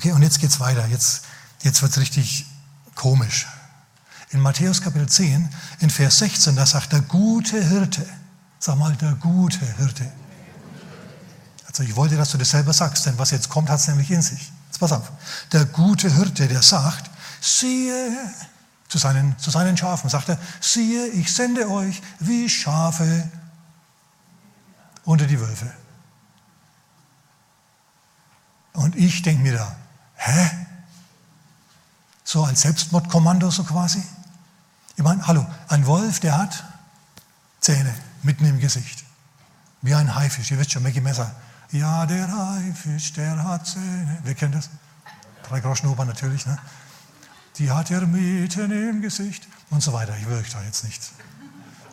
Okay, und jetzt geht's weiter. Jetzt, jetzt wird's richtig komisch. In Matthäus Kapitel 10, in Vers 16, da sagt der gute Hirte, sag mal, der gute Hirte. Also ich wollte, dass du das selber sagst, denn was jetzt kommt, hat es nämlich in sich. Jetzt pass auf. Der gute Hirte, der sagt, siehe, zu seinen, zu seinen Schafen, sagt er, siehe, ich sende euch wie Schafe unter die Wölfe. Und ich denke mir da, hä? So als Selbstmordkommando so quasi? Ich meine, hallo, ein Wolf, der hat Zähne mitten im Gesicht. Wie ein Haifisch, ihr wisst schon, Maggie Messer. Ja, der Haifisch, der hat Zähne. Wer kennt das? Drei Groschenoper natürlich, ne? Die hat er mitten im Gesicht und so weiter. Ich will euch da jetzt nicht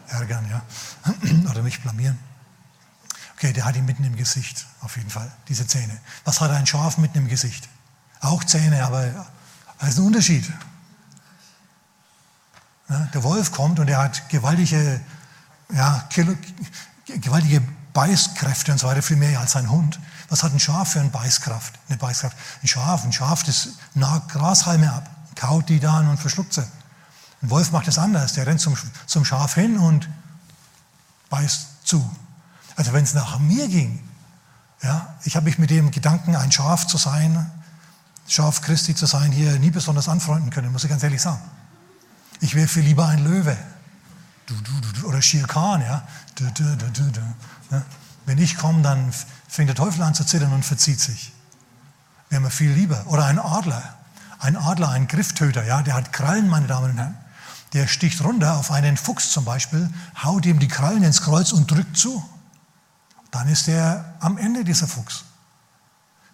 ärgern, ja? Oder mich blamieren. Okay, der hat ihn mitten im Gesicht, auf jeden Fall, diese Zähne. Was hat ein Schaf mitten im Gesicht? Auch Zähne, aber da ist ein Unterschied. Der Wolf kommt und er hat gewaltige, ja, gewaltige Beißkräfte und so weiter, viel mehr als ein Hund. Was hat ein Schaf für eine Beißkraft? Eine Beißkraft? Ein Schaf, ein Schaf, das nagt Grashalme ab, kaut die dann und verschluckt sie. Ein Wolf macht das anders. Der rennt zum, zum Schaf hin und beißt zu. Also wenn es nach mir ging, ja, ich habe mich mit dem Gedanken, ein Schaf zu sein, Schaf Christi zu sein, hier nie besonders anfreunden können, muss ich ganz ehrlich sagen. Ich wäre viel lieber ein Löwe. Du, du, du, oder Shere Khan, ja. Ne? Wenn ich komme, dann fängt der Teufel an zu zittern und verzieht sich. Wäre mir viel lieber. Oder ein Adler. Ein Adler, ein Grifftöter, ja, der hat Krallen, meine Damen und Herren. Der sticht runter auf einen Fuchs zum Beispiel, haut ihm die Krallen ins Kreuz und drückt zu dann ist er am Ende dieser Fuchs.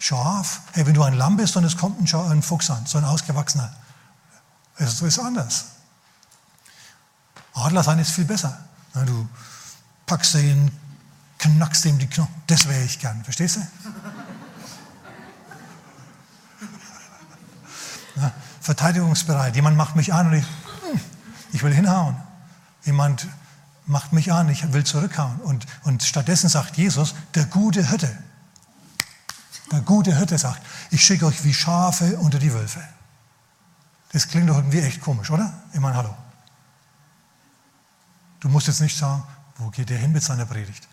Schaf, hey, wenn du ein Lamm bist und es kommt ein, ein Fuchs an, so ein ausgewachsener, das ist anders. Adler sein ist viel besser. Du packst ihn, knackst ihm die Knochen. Das wäre ich gern, verstehst du? Ja, verteidigungsbereit. Jemand macht mich an und ich, hm, ich will hinhauen. Jemand macht mich an, ich will zurückhauen. Und, und stattdessen sagt Jesus, der gute Hirte, der gute Hirte sagt, ich schicke euch wie Schafe unter die Wölfe. Das klingt doch irgendwie echt komisch, oder? Ich meine, hallo. Du musst jetzt nicht sagen, wo geht der hin mit seiner Predigt?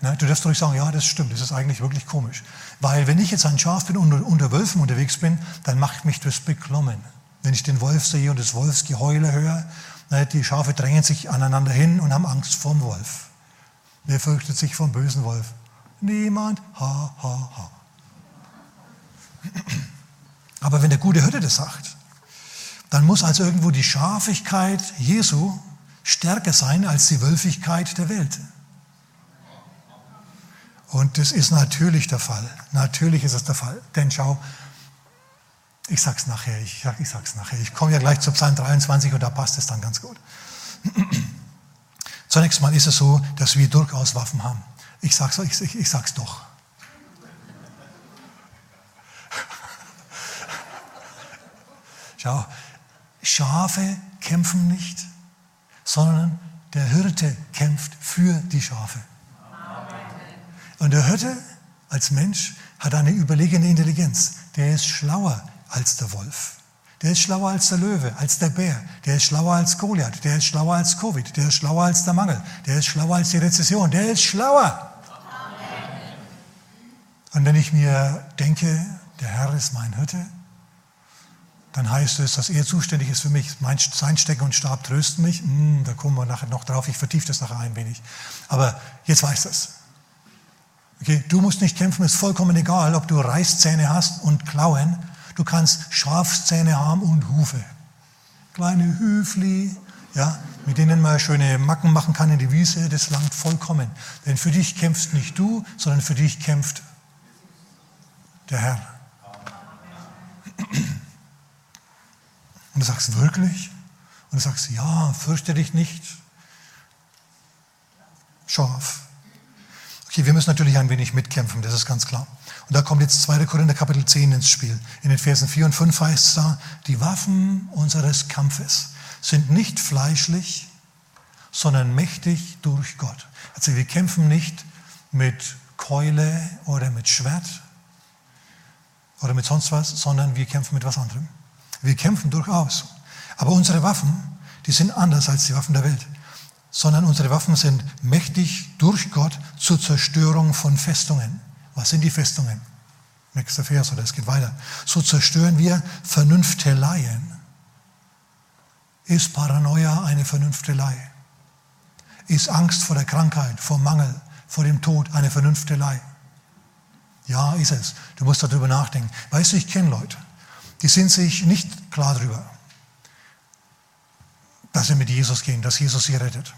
Ne? Du darfst doch sagen, ja, das stimmt, das ist eigentlich wirklich komisch. Weil wenn ich jetzt ein Schaf bin und unter, Wölfen unterwegs bin, dann macht mich das beklommen. Wenn ich den Wolf sehe und das Wolfsgeheule höre die Schafe drängen sich aneinander hin und haben Angst vor dem Wolf. Wer fürchtet sich vom bösen Wolf? Niemand. Ha, ha, ha. Aber wenn der gute Hirte das sagt, dann muss also irgendwo die Schafigkeit Jesu stärker sein als die Wölfigkeit der Welt. Und das ist natürlich der Fall. Natürlich ist es der Fall. Denn schau, ich sag's nachher, ich, ich sag's nachher. Ich komme ja gleich zu Psalm 23 und da passt es dann ganz gut. Zunächst mal ist es so, dass wir durchaus Waffen haben. Ich sag's, ich, ich, ich sag's doch. Schau, Schafe kämpfen nicht, sondern der Hirte kämpft für die Schafe. Und der Hirte als Mensch hat eine überlegene Intelligenz. Der ist schlauer als der Wolf. Der ist schlauer als der Löwe, als der Bär. Der ist schlauer als Goliath. Der ist schlauer als Covid. Der ist schlauer als der Mangel. Der ist schlauer als die Rezession. Der ist schlauer. Amen. Und wenn ich mir denke, der Herr ist mein Hirte, dann heißt es, dass er zuständig ist für mich. Mein, sein Stecken und Stab trösten mich. Hm, da kommen wir nachher noch drauf. Ich vertiefe das nachher ein wenig. Aber jetzt weißt du es. Okay, du musst nicht kämpfen, ist vollkommen egal, ob du Reißzähne hast und Klauen Du kannst Schafszähne haben und Hufe. Kleine Hüfli, ja, mit denen man schöne Macken machen kann in die Wiese, das langt vollkommen. Denn für dich kämpfst nicht du, sondern für dich kämpft der Herr. Und du sagst, wirklich? Und du sagst, ja, fürchte dich nicht. Schaf. Okay, wir müssen natürlich ein wenig mitkämpfen, das ist ganz klar. Und da kommt jetzt 2. Korinther Kapitel 10 ins Spiel. In den Versen 4 und 5 heißt es da, die Waffen unseres Kampfes sind nicht fleischlich, sondern mächtig durch Gott. Also wir kämpfen nicht mit Keule oder mit Schwert, oder mit sonst was, sondern wir kämpfen mit was anderem. Wir kämpfen durchaus. Aber unsere Waffen, die sind anders als die Waffen der Welt. Sondern unsere Waffen sind mächtig durch Gott zur Zerstörung von Festungen. Was sind die Festungen? Nächster Vers, oder es geht weiter. So zerstören wir Vernünfteleien. Ist Paranoia eine Vernünftelei? Ist Angst vor der Krankheit, vor Mangel, vor dem Tod eine Vernünftelei? Ja, ist es. Du musst darüber nachdenken. Weißt du, ich kenne Leute, die sind sich nicht klar darüber, dass sie mit Jesus gehen, dass Jesus sie rettet.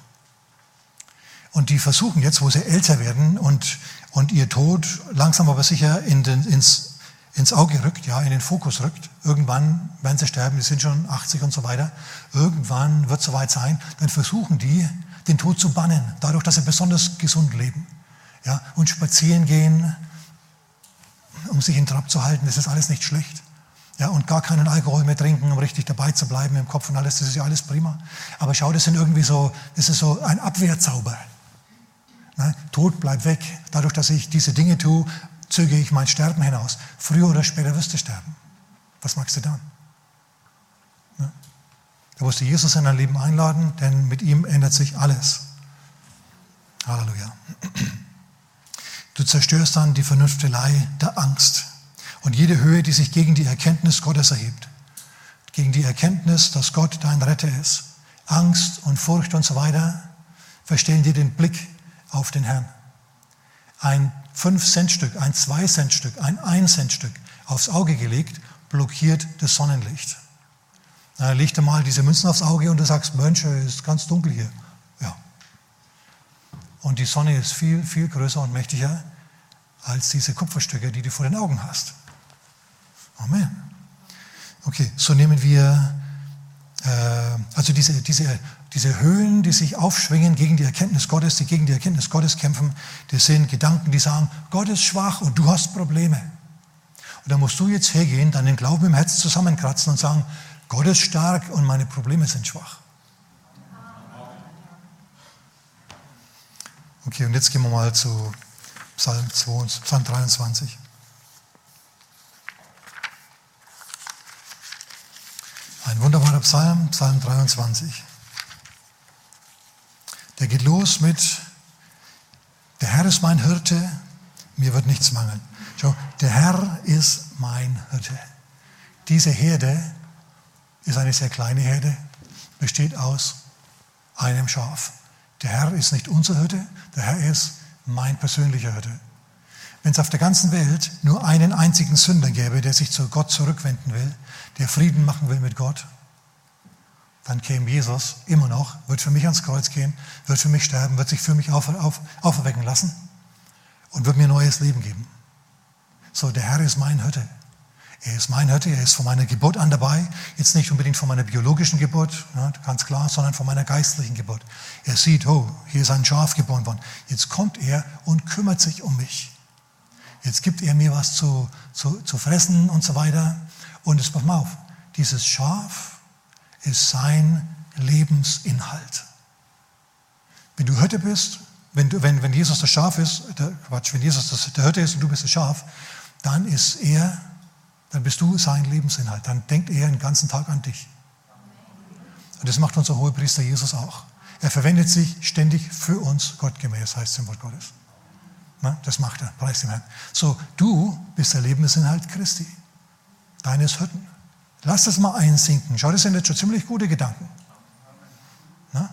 Und die versuchen jetzt, wo sie älter werden und, und ihr Tod langsam aber sicher in den, ins, ins Auge rückt, ja, in den Fokus rückt. Irgendwann werden sie sterben, die sind schon 80 und so weiter. Irgendwann wird es soweit sein, dann versuchen die, den Tod zu bannen, dadurch, dass sie besonders gesund leben. Ja, und spazieren gehen, um sich in Trab zu halten, das ist alles nicht schlecht. Ja, und gar keinen Alkohol mehr trinken, um richtig dabei zu bleiben im Kopf und alles, das ist ja alles prima. Aber schau, das sind irgendwie so, das ist so ein Abwehrzauber. Ne? Tod bleibt weg. Dadurch, dass ich diese Dinge tue, zöge ich mein Sterben hinaus. Früher oder später wirst du sterben. Was magst du dann? Ne? Da musst du Jesus in dein Leben einladen, denn mit ihm ändert sich alles. Halleluja. Du zerstörst dann die Vernünftelei der Angst und jede Höhe, die sich gegen die Erkenntnis Gottes erhebt. Gegen die Erkenntnis, dass Gott dein Retter ist. Angst und Furcht und so weiter verstellen dir den Blick auf den Herrn. Ein 5-Cent-Stück, ein 2-Cent-Stück, ein 1-Cent-Stück aufs Auge gelegt, blockiert das Sonnenlicht. Na, leg dir mal diese Münzen aufs Auge und du sagst, Mensch, es ist ganz dunkel hier. Und die Sonne ist viel, viel größer und mächtiger als diese Kupferstücke, die du vor den Augen hast. Amen. Okay, so nehmen wir äh, also diese, diese, diese Höhen, die sich aufschwingen gegen die Erkenntnis Gottes, die gegen die Erkenntnis Gottes kämpfen, das sind Gedanken, die sagen, Gott ist schwach und du hast Probleme. Und da musst du jetzt hergehen, deinen Glauben im Herzen zusammenkratzen und sagen, Gott ist stark und meine Probleme sind schwach. Okay, und jetzt gehen wir mal zu Psalm, 2, Psalm 23. Ein wunderbarer Psalm, Psalm 23. Der geht los mit, der Herr ist mein Hirte, mir wird nichts mangeln. Schau, der Herr ist mein Hirte. Diese Herde ist eine sehr kleine Herde, besteht aus einem Schaf. Der Herr ist nicht unser Hirte, der Herr ist mein persönlicher Hirte. Wenn es auf der ganzen Welt nur einen einzigen Sünder gäbe, der sich zu Gott zurückwenden will, der Frieden machen will mit Gott, dann käme Jesus immer noch, wird für mich ans Kreuz gehen, wird für mich sterben, wird sich für mich auf, auf, auferwecken lassen und wird mir neues Leben geben. So, der Herr ist mein Hirte. Er ist mein Hirte, er ist von meiner Geburt an dabei. Jetzt nicht unbedingt von meiner biologischen Geburt, ganz klar, sondern von meiner geistlichen Geburt. Er sieht, oh, hier ist ein Schaf geboren worden. Jetzt kommt er und kümmert sich um mich. Jetzt gibt er mir was zu, zu, zu fressen und so weiter. Und jetzt pass mal auf, dieses Schaf ist sein Lebensinhalt. Wenn du Hirte bist, wenn, du, wenn, wenn Jesus das Schaf ist, der, Quatsch, wenn Jesus das, der Hirte ist und du bist das Schaf, dann ist er dann bist du sein Lebensinhalt. Dann denkt er den ganzen Tag an dich. Und das macht unser Hohepriester Jesus auch. Er verwendet sich ständig für uns gottgemäß, heißt es im Wort Gottes. Na, das macht er, preis dem Herrn. So, du bist der Lebensinhalt Christi, deines Hütten. Lass das mal einsinken. Schau, das sind jetzt schon ziemlich gute Gedanken. Na?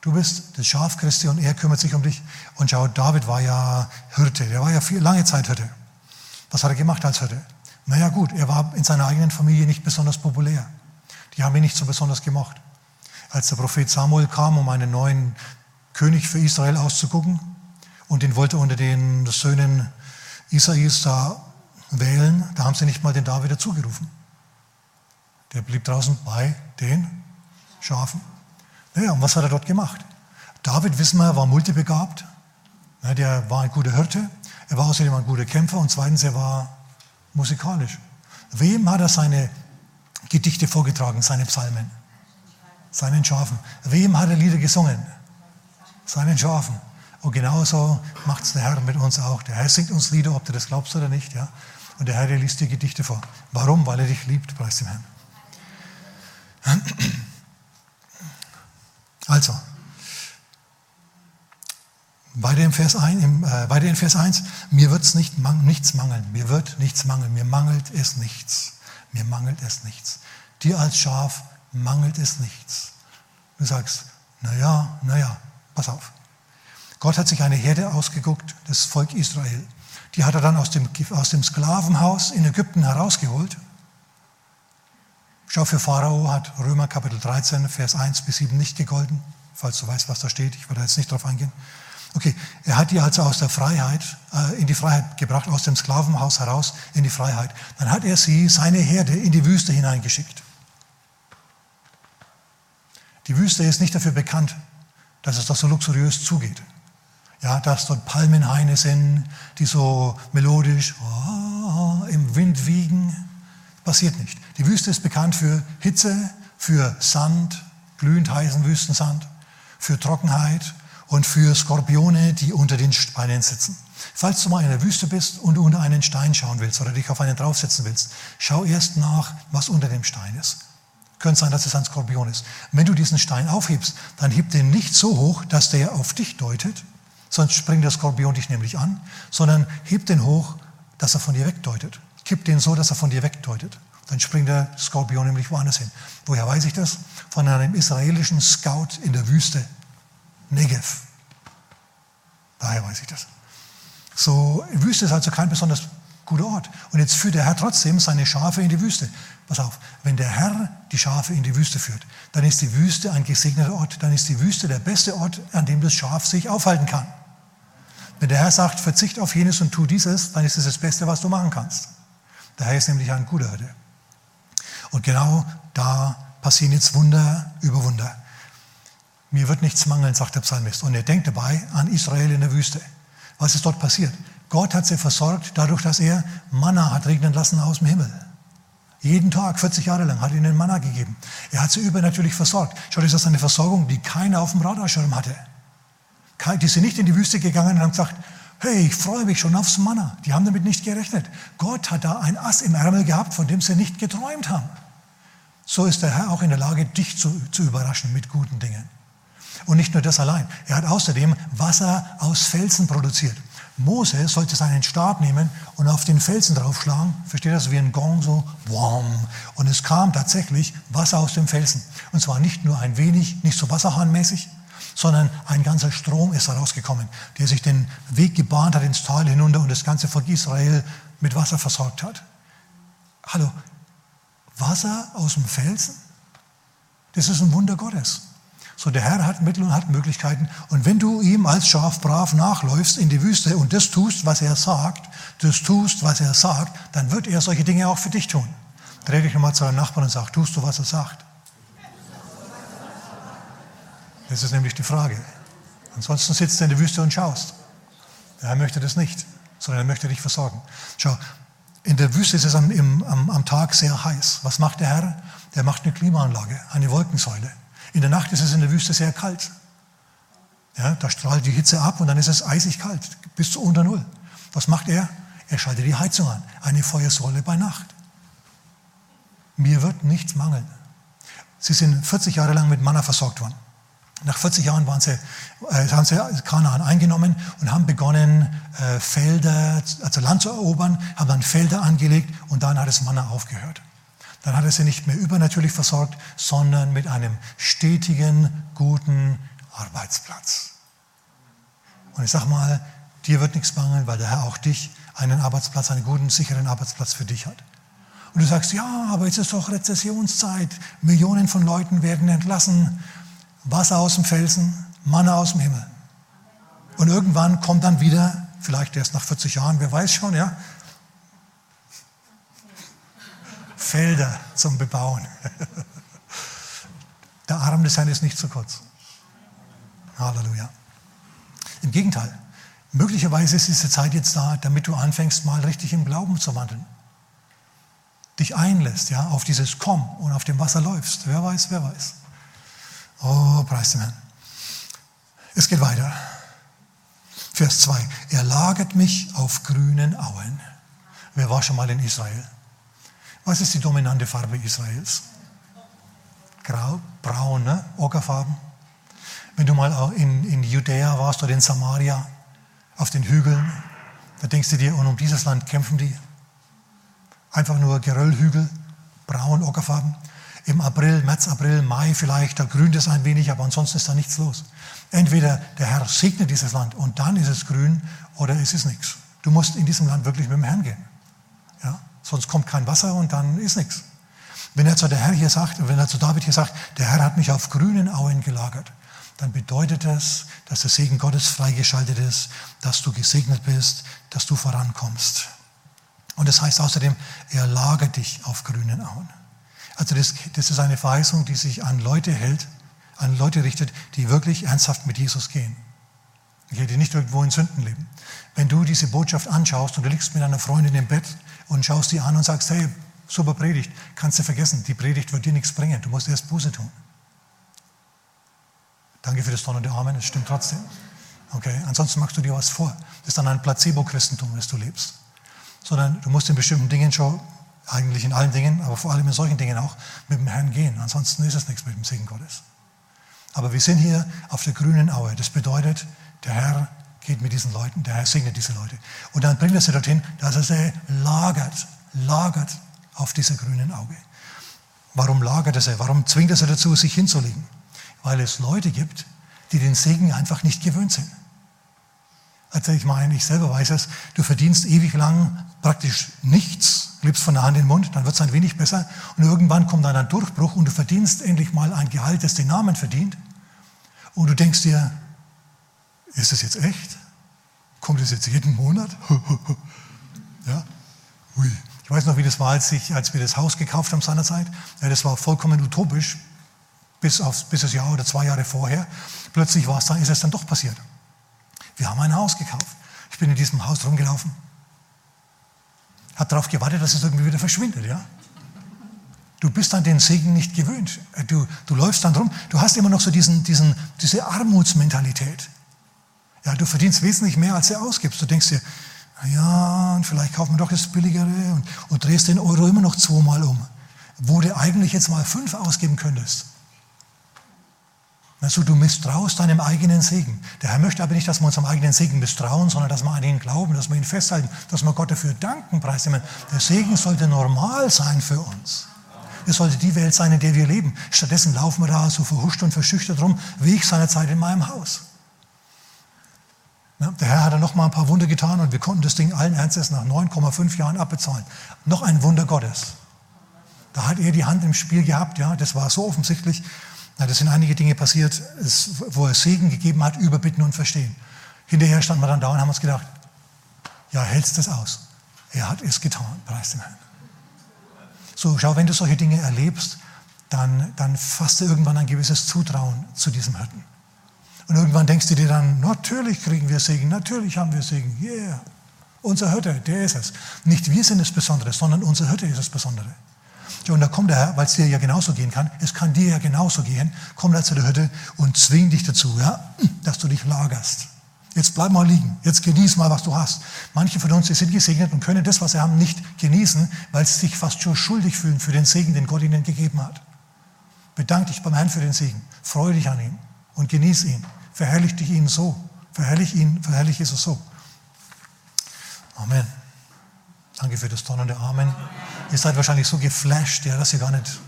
Du bist das Schaf Christi und er kümmert sich um dich. Und schau, David war ja Hirte, der war ja viel, lange Zeit Hirte. Was hat er gemacht als Hirte? Naja gut, er war in seiner eigenen Familie nicht besonders populär. Die haben ihn nicht so besonders gemocht. Als der Prophet Samuel kam, um einen neuen König für Israel auszugucken, und den wollte unter den Söhnen Isais da wählen, da haben sie nicht mal den David dazugerufen. Der blieb draußen bei den Schafen. Naja, und was hat er dort gemacht? David, wissen wir, war multibegabt. Der war ein guter Hirte. Er war außerdem ein guter Kämpfer. Und zweitens, er war musikalisch. Wem hat er seine Gedichte vorgetragen, seine Psalmen? Seinen Schafen. Wem hat er Lieder gesungen? Seinen Schafen. Und genauso macht es der Herr mit uns auch. Der Herr singt uns Lieder, ob du das glaubst oder nicht. Ja? Und der Herr, der liest dir Gedichte vor. Warum? Weil er dich liebt, preis dem Herrn. Also, weiter im Vers 1, im, äh, weiter in Vers 1 mir wird nicht, nichts mangeln, mir wird nichts mangeln, mir mangelt es nichts, mir mangelt es nichts. Dir als Schaf mangelt es nichts. Du sagst, naja, naja, pass auf. Gott hat sich eine Herde ausgeguckt, das Volk Israel. Die hat er dann aus dem, aus dem Sklavenhaus in Ägypten herausgeholt. Schau, für Pharao hat Römer Kapitel 13, Vers 1 bis 7 nicht gegolten, falls du weißt, was da steht. Ich werde jetzt nicht darauf eingehen. Okay, er hat die also aus der Freiheit, äh, in die Freiheit gebracht, aus dem Sklavenhaus heraus in die Freiheit. Dann hat er sie, seine Herde, in die Wüste hineingeschickt. Die Wüste ist nicht dafür bekannt, dass es da so luxuriös zugeht. Ja, dass dort Palmenhaine sind, die so melodisch oh, im Wind wiegen. Passiert nicht. Die Wüste ist bekannt für Hitze, für Sand, glühend heißen Wüstensand, für Trockenheit und für Skorpione, die unter den Steinen sitzen. Falls du mal in der Wüste bist und unter einen Stein schauen willst oder dich auf einen draufsetzen willst, schau erst nach, was unter dem Stein ist. Könnte sein, dass es ein Skorpion ist. wenn du diesen Stein aufhebst, dann heb den nicht so hoch, dass der auf dich deutet, sonst springt der Skorpion dich nämlich an, sondern heb den hoch, dass er von dir wegdeutet. Kipp den so, dass er von dir wegdeutet. Dann springt der Skorpion nämlich woanders hin. Woher weiß ich das? Von einem israelischen Scout in der Wüste, Negev. Daher weiß ich das. So, Wüste ist also kein besonders guter Ort. Und jetzt führt der Herr trotzdem seine Schafe in die Wüste. Pass auf, wenn der Herr die Schafe in die Wüste führt, dann ist die Wüste ein gesegneter Ort. Dann ist die Wüste der beste Ort, an dem das Schaf sich aufhalten kann. Wenn der Herr sagt, verzicht auf jenes und tu dieses, dann ist es das Beste, was du machen kannst. Der Herr ist nämlich ein guter Hirte. Und genau da passieren jetzt Wunder über Wunder. Mir wird nichts mangeln, sagt der Psalmist. Und er denkt dabei an Israel in der Wüste. Was ist dort passiert? Gott hat sie versorgt, dadurch, dass er Manna hat regnen lassen aus dem Himmel. Jeden Tag, 40 Jahre lang, hat ihnen Manna gegeben. Er hat sie übernatürlich versorgt. Schau, das ist eine Versorgung, die keiner auf dem Radarschirm hatte. Die sind nicht in die Wüste gegangen und haben gesagt, hey, ich freue mich schon aufs Manna. Die haben damit nicht gerechnet. Gott hat da ein Ass im Ärmel gehabt, von dem sie nicht geträumt haben. So ist der Herr auch in der Lage, dich zu, zu überraschen mit guten Dingen. Und nicht nur das allein. Er hat außerdem Wasser aus Felsen produziert. Mose sollte seinen Stab nehmen und auf den Felsen draufschlagen. Versteht das? Wie ein Gong, so, wom. Und es kam tatsächlich Wasser aus dem Felsen. Und zwar nicht nur ein wenig, nicht so wasserhahnmäßig, sondern ein ganzer Strom ist herausgekommen, der sich den Weg gebahnt hat ins Tal hinunter und das ganze Volk Israel mit Wasser versorgt hat. Hallo, Wasser aus dem Felsen? Das ist ein Wunder Gottes. So, der Herr hat Mittel und hat Möglichkeiten. Und wenn du ihm als Schaf brav nachläufst in die Wüste und das tust, was er sagt, das tust, was er sagt, dann wird er solche Dinge auch für dich tun. Dreh dich nochmal zu deinem Nachbarn und sag, tust du, was er sagt? Das ist nämlich die Frage. Ansonsten sitzt du in der Wüste und schaust. Der Herr möchte das nicht, sondern er möchte dich versorgen. Schau, in der Wüste ist es am, am, am Tag sehr heiß. Was macht der Herr? Der macht eine Klimaanlage, eine Wolkensäule. In der Nacht ist es in der Wüste sehr kalt. Ja, da strahlt die Hitze ab und dann ist es eisig kalt, bis zu unter Null. Was macht er? Er schaltet die Heizung an. Eine Feuersäule bei Nacht. Mir wird nichts mangeln. Sie sind 40 Jahre lang mit Manna versorgt worden. Nach 40 Jahren waren sie, äh, haben sie Kanaan eingenommen und haben begonnen, äh, Felder, also Land zu erobern, haben dann Felder angelegt und dann hat das Manna aufgehört dann hat er sie nicht mehr übernatürlich versorgt, sondern mit einem stetigen, guten Arbeitsplatz. Und ich sage mal, dir wird nichts mangeln, weil der Herr auch dich einen Arbeitsplatz, einen guten, sicheren Arbeitsplatz für dich hat. Und du sagst, ja, aber jetzt ist doch Rezessionszeit. Millionen von Leuten werden entlassen. Wasser aus dem Felsen, Manna aus dem Himmel. Und irgendwann kommt dann wieder, vielleicht erst nach 40 Jahren, wer weiß schon, ja, Felder zum Bebauen. Der Arm des Herrn ist nicht zu kurz. Halleluja. Im Gegenteil, möglicherweise ist diese Zeit jetzt da, damit du anfängst, mal richtig im Glauben zu wandeln. Dich einlässt, ja, auf dieses Komm und auf dem Wasser läufst. Wer weiß, wer weiß. Oh, preis dem Herrn. Es geht weiter. Vers 2. Er lagert mich auf grünen Auen. Wer war schon mal in Israel? Was ist die dominante Farbe Israels? Grau, braun, ne? Ockerfarben. Wenn du mal in, in Judäa warst oder in Samaria, auf den Hügeln, da denkst du dir, und um dieses Land kämpfen die. Einfach nur Geröllhügel, braun, Ockerfarben. Im April, März, April, Mai vielleicht, da grünt es ein wenig, aber ansonsten ist da nichts los. Entweder der Herr segnet dieses Land und dann ist es grün oder ist es nichts. Du musst in diesem Land wirklich mit dem Herrn gehen. Ja? Sonst kommt kein Wasser und dann ist nichts. Wenn er zu der Herr hier sagt, wenn er zu David hier sagt, der Herr hat mich auf grünen Auen gelagert, dann bedeutet das, dass der Segen Gottes freigeschaltet ist, dass du gesegnet bist, dass du vorankommst. Und das heißt außerdem, er lagert dich auf grünen Auen. Also das, das ist eine Verheißung, die sich an Leute hält, an Leute richtet, die wirklich ernsthaft mit Jesus gehen. Die nicht irgendwo in Sünden leben. Wenn du diese Botschaft anschaust und du liegst mit einer Freundin im Bett und schaust die an und sagst, hey, super Predigt, kannst du vergessen, die Predigt wird dir nichts bringen, du musst erst Buße tun. Danke für das donnernde Amen, es stimmt trotzdem. Okay, ansonsten machst du dir was vor. Das ist dann ein Placebo-Christentum, das du lebst. Sondern du musst in bestimmten Dingen schon, eigentlich in allen Dingen, aber vor allem in solchen Dingen auch, mit dem Herrn gehen. Ansonsten ist es nichts mit dem Segen Gottes. Aber wir sind hier auf der grünen Aue. Das bedeutet, der Herr geht mit diesen Leuten, der Herr segnet diese Leute. Und dann bringt er sie dorthin, dass er sie lagert, lagert auf dieser grünen Auge. Warum lagert er sie? Warum zwingt er sie dazu, sich hinzulegen? Weil es Leute gibt, die den Segen einfach nicht gewöhnt sind. Also ich meine, ich selber weiß es, du verdienst ewig lang praktisch nichts, lebst von der Hand in den Mund, dann wird es ein wenig besser und irgendwann kommt dann ein Durchbruch und du verdienst endlich mal ein Gehalt, das den Namen verdient und du denkst dir, ist das jetzt echt? Kommt das jetzt jeden Monat? ja? Ui. Ich weiß noch, wie das war, als, ich, als wir das Haus gekauft haben seinerzeit. Ja, das war vollkommen utopisch, bis, auf, bis das Jahr oder zwei Jahre vorher. Plötzlich war es dann, ist es dann doch passiert. Wir haben ein Haus gekauft. Ich bin in diesem Haus rumgelaufen. Hat darauf gewartet, dass es irgendwie wieder verschwindet. Ja? Du bist an den Segen nicht gewöhnt. Du, du läufst dann rum. Du hast immer noch so diesen, diesen, diese Armutsmentalität. Ja, du verdienst wesentlich mehr, als du ausgibst. Du denkst dir, ja, vielleicht kaufen wir doch das Billigere und, und drehst den Euro immer noch zweimal um, wo du eigentlich jetzt mal fünf ausgeben könntest. Also du misstraust deinem eigenen Segen. Der Herr möchte aber nicht, dass wir uns am eigenen Segen misstrauen, sondern dass wir an ihn glauben, dass wir ihn festhalten, dass wir Gott dafür danken, preisnehmen. Der Segen sollte normal sein für uns. Es sollte die Welt sein, in der wir leben. Stattdessen laufen wir da so verhuscht und verschüchtert rum, wie ich seinerzeit in meinem Haus. Der Herr hat dann noch mal ein paar Wunder getan und wir konnten das Ding allen Ernstes nach 9,5 Jahren abbezahlen. Noch ein Wunder Gottes. Da hat er die Hand im Spiel gehabt, ja, das war so offensichtlich. Ja, das sind einige Dinge passiert, wo er Segen gegeben hat, überbitten und verstehen. Hinterher standen wir dann da und haben uns gedacht, ja, hältst das aus? Er hat es getan, preis dem Herrn. So, schau, wenn du solche Dinge erlebst, dann, dann du irgendwann ein gewisses Zutrauen zu diesem Hirten. Und irgendwann denkst du dir dann, natürlich kriegen wir Segen, natürlich haben wir Segen, yeah. Unser Hirte, der ist es. Nicht wir sind das Besondere, sondern unser Hirte ist das Besondere. Und da kommt der Herr, weil es dir ja genauso gehen kann, es kann dir ja genauso gehen, kommt er zu der Hütte und zwingt dich dazu, ja, dass du dich lagerst. Jetzt bleib mal liegen, jetzt genieß mal, was du hast. Manche von uns die sind gesegnet und können das, was sie haben, nicht genießen, weil sie sich fast schon schuldig fühlen für den Segen, den Gott ihnen gegeben hat. Bedank dich beim Herrn für den Segen, freue dich an ihm und genieß ihn. Verherrlich dich ihn so. Verherrlich ihn, verherrlich Jesus so. Amen. Danke für das donnernde Amen. Ihr seid wahrscheinlich so geflasht, ja, dass ihr gar nicht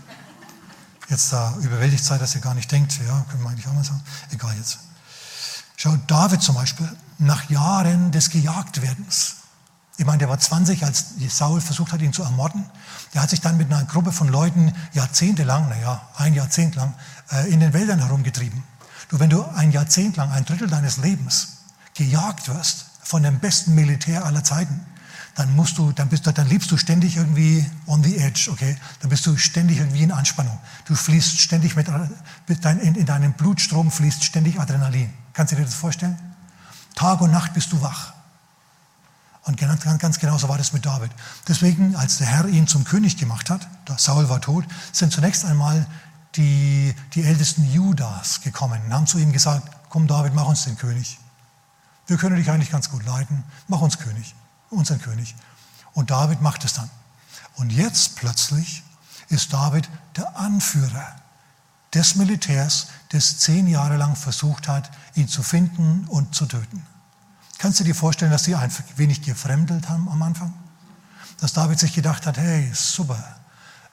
jetzt da überwältigt seid, dass ihr gar nicht denkt, ja, können wir eigentlich auch mal sagen. Egal jetzt. Schau, David zum Beispiel, nach Jahren des Gejagtwerdens, ich meine, der war 20, als Saul versucht hat, ihn zu ermorden. Der hat sich dann mit einer Gruppe von Leuten jahrzehntelang, naja, ein Jahrzehnt lang, äh, in den Wäldern herumgetrieben. Du, wenn du ein Jahrzehnt lang, ein Drittel deines Lebens gejagt wirst von dem besten Militär aller Zeiten, dann musst du, dann bist du, dann lebst du ständig irgendwie on the edge, okay? Dann bist du ständig irgendwie in Anspannung. Du fließt ständig mit, in, in deinem Blutstrom fließt ständig Adrenalin. Kannst du dir das vorstellen? Tag und Nacht bist du wach. Und ganz, ganz genau so war das mit David. Deswegen, als der Herr ihn zum König gemacht hat, Saul war tot, sind zunächst einmal die, die Ältesten Judas gekommen und haben zu ihm gesagt, komm David, mach uns den König. Wir können dich eigentlich ganz gut leiten, mach uns König, unseren König. Und David macht es dann. Und jetzt plötzlich ist David der Anführer des Militärs, das zehn Jahre lang versucht hat, ihn zu finden und zu töten. Kannst du dir vorstellen, dass sie ein wenig gefremdelt haben am Anfang? Dass David sich gedacht hat, hey, super,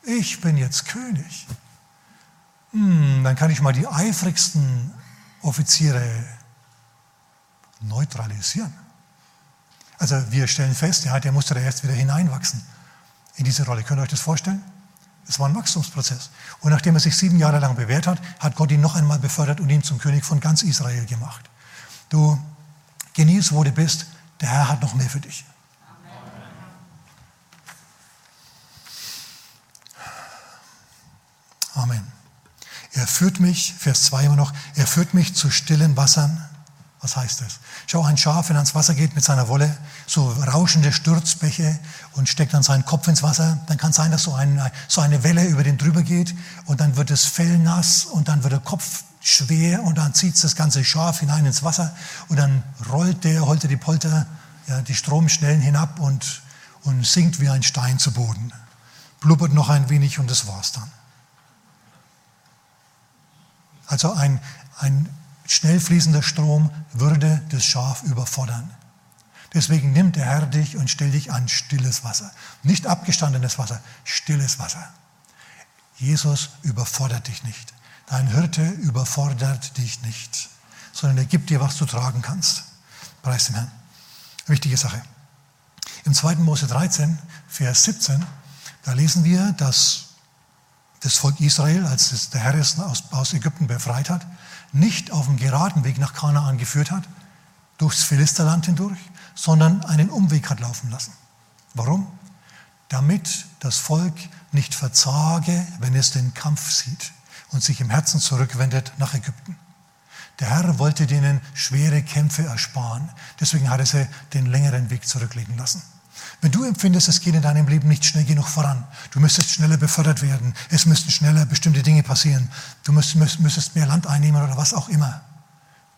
ich bin jetzt König. Hm, dann kann ich mal die eifrigsten Offiziere neutralisieren. Also wir stellen fest, ja, der musste da erst wieder hineinwachsen in diese Rolle. Könnt ihr euch das vorstellen? Es war ein Wachstumsprozess. Und nachdem er sich sieben Jahre lang bewährt hat, hat Gott ihn noch einmal befördert und ihn zum König von ganz Israel gemacht. Du genieß, wo du bist. Der Herr hat noch mehr für dich. Amen. Er führt mich, Vers 2 immer noch, er führt mich zu stillen Wassern was heißt das? Schau, ein Schaf, wenn er ans Wasser geht mit seiner Wolle, so rauschende Sturzbäche und steckt dann seinen Kopf ins Wasser, dann kann es sein, dass so, ein, so eine Welle über den drüber geht und dann wird das Fell nass und dann wird der Kopf schwer und dann zieht das ganze Schaf hinein ins Wasser und dann rollt der, holte die Polter, ja, die Stromschnellen hinab und, und sinkt wie ein Stein zu Boden. Blubbert noch ein wenig und das war's dann. Also ein, ein schnell fließender Strom würde das Schaf überfordern. Deswegen nimmt der Herr dich und stellt dich an stilles Wasser. Nicht abgestandenes Wasser, stilles Wasser. Jesus überfordert dich nicht. Dein Hirte überfordert dich nicht, sondern er gibt dir, was du tragen kannst. Preis dem Herrn. Wichtige Sache. Im 2. Mose 13, Vers 17, da lesen wir, dass das Volk Israel, als der Herr es aus Ägypten befreit hat, nicht auf dem geraden Weg nach Kanaan geführt hat, durchs Philisterland hindurch, sondern einen Umweg hat laufen lassen. Warum? Damit das Volk nicht verzage, wenn es den Kampf sieht und sich im Herzen zurückwendet nach Ägypten. Der Herr wollte denen schwere Kämpfe ersparen. Deswegen hat er sie den längeren Weg zurücklegen lassen. Wenn du empfindest, es geht in deinem Leben nicht schnell genug voran, du müsstest schneller befördert werden, es müssten schneller bestimmte Dinge passieren, du müsstest, müsstest mehr Land einnehmen oder was auch immer,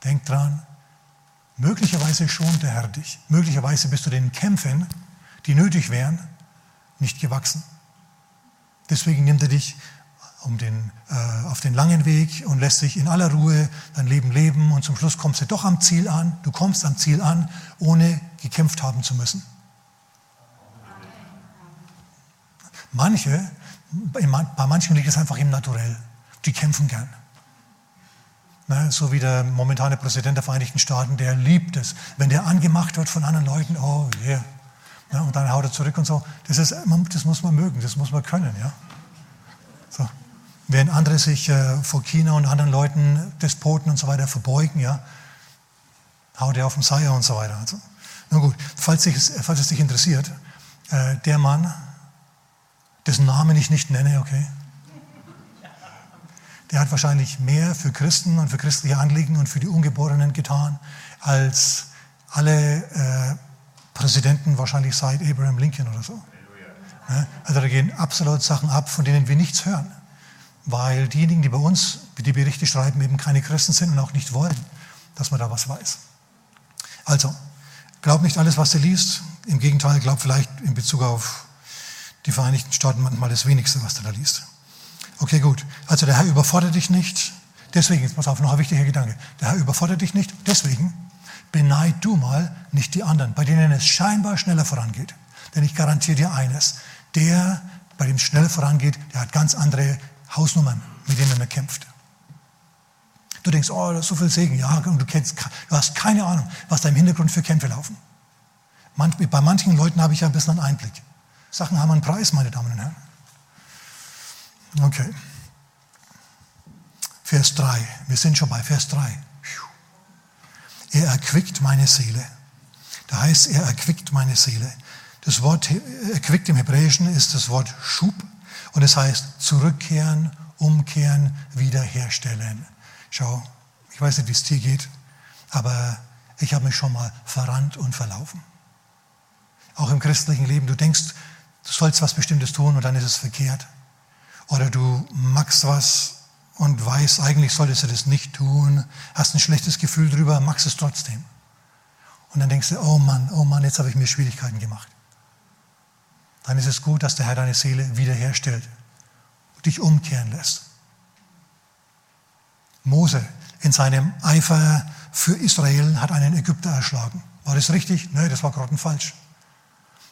denk dran, möglicherweise schont der Herr dich. Möglicherweise bist du den Kämpfen, die nötig wären, nicht gewachsen. Deswegen nimmt er dich um den, äh, auf den langen Weg und lässt dich in aller Ruhe dein Leben leben und zum Schluss kommst du doch am Ziel an. Du kommst am Ziel an, ohne gekämpft haben zu müssen. Manche, bei manchen liegt es einfach im Naturell. Die kämpfen gern. Ne, so wie der momentane Präsident der Vereinigten Staaten, der liebt es, wenn der angemacht wird von anderen Leuten, oh yeah. Ne, und dann haut er zurück und so. Das, ist, das muss man mögen, das muss man können. Ja? So. Während andere sich äh, vor China und anderen Leuten, Despoten und so weiter verbeugen, ja, haut er auf den Seier und so weiter. Also, na gut, falls, falls es dich interessiert, äh, der Mann dessen Namen ich nicht nenne, okay? Der hat wahrscheinlich mehr für Christen und für christliche Anliegen und für die Ungeborenen getan, als alle äh, Präsidenten wahrscheinlich seit Abraham Lincoln oder so. Ja, also da gehen absolut Sachen ab, von denen wir nichts hören. Weil diejenigen, die bei uns die Berichte schreiben, eben keine Christen sind und auch nicht wollen, dass man da was weiß. Also, glaub nicht alles, was du liest. Im Gegenteil, glaub vielleicht in Bezug auf die Vereinigten Staaten manchmal das Wenigste, was du da liest. Okay, gut. Also der Herr überfordert dich nicht. Deswegen, jetzt pass auf, noch ein wichtiger Gedanke. Der Herr überfordert dich nicht. Deswegen beneid du mal nicht die anderen, bei denen es scheinbar schneller vorangeht. Denn ich garantiere dir eines. Der, bei dem es schneller vorangeht, der hat ganz andere Hausnummern, mit denen er kämpft. Du denkst, oh, das ist so viel Segen. Ja, und du, kennst, du hast keine Ahnung, was da im Hintergrund für Kämpfe laufen. bei manchen Leuten habe ich ja ein bisschen einen Einblick. Sachen haben einen Preis, meine Damen und Herren. Okay. Vers 3. Wir sind schon bei Vers 3. Er erquickt meine Seele. Da heißt, er erquickt meine Seele. Das Wort erquickt im Hebräischen ist das Wort Schub und es heißt zurückkehren, umkehren, wiederherstellen. Schau, ich weiß nicht, wie es dir geht, aber ich habe mich schon mal verrannt und verlaufen. Auch im christlichen Leben, du denkst, du sollst was Bestimmtes tun und dann ist es verkehrt. Oder du magst was und weißt, eigentlich solltest du das nicht tun, hast ein schlechtes Gefühl drüber, magst es trotzdem. Und dann denkst du, oh Mann, oh Mann, jetzt habe ich mir Schwierigkeiten gemacht. dann ist es gut, dass der Herr deine Seele wiederherstellt und dich umkehren lässt. Mose in seinem Eifer für Israel hat einen Ägypter erschlagen. War das richtig? Nein, das war grottenfalsch.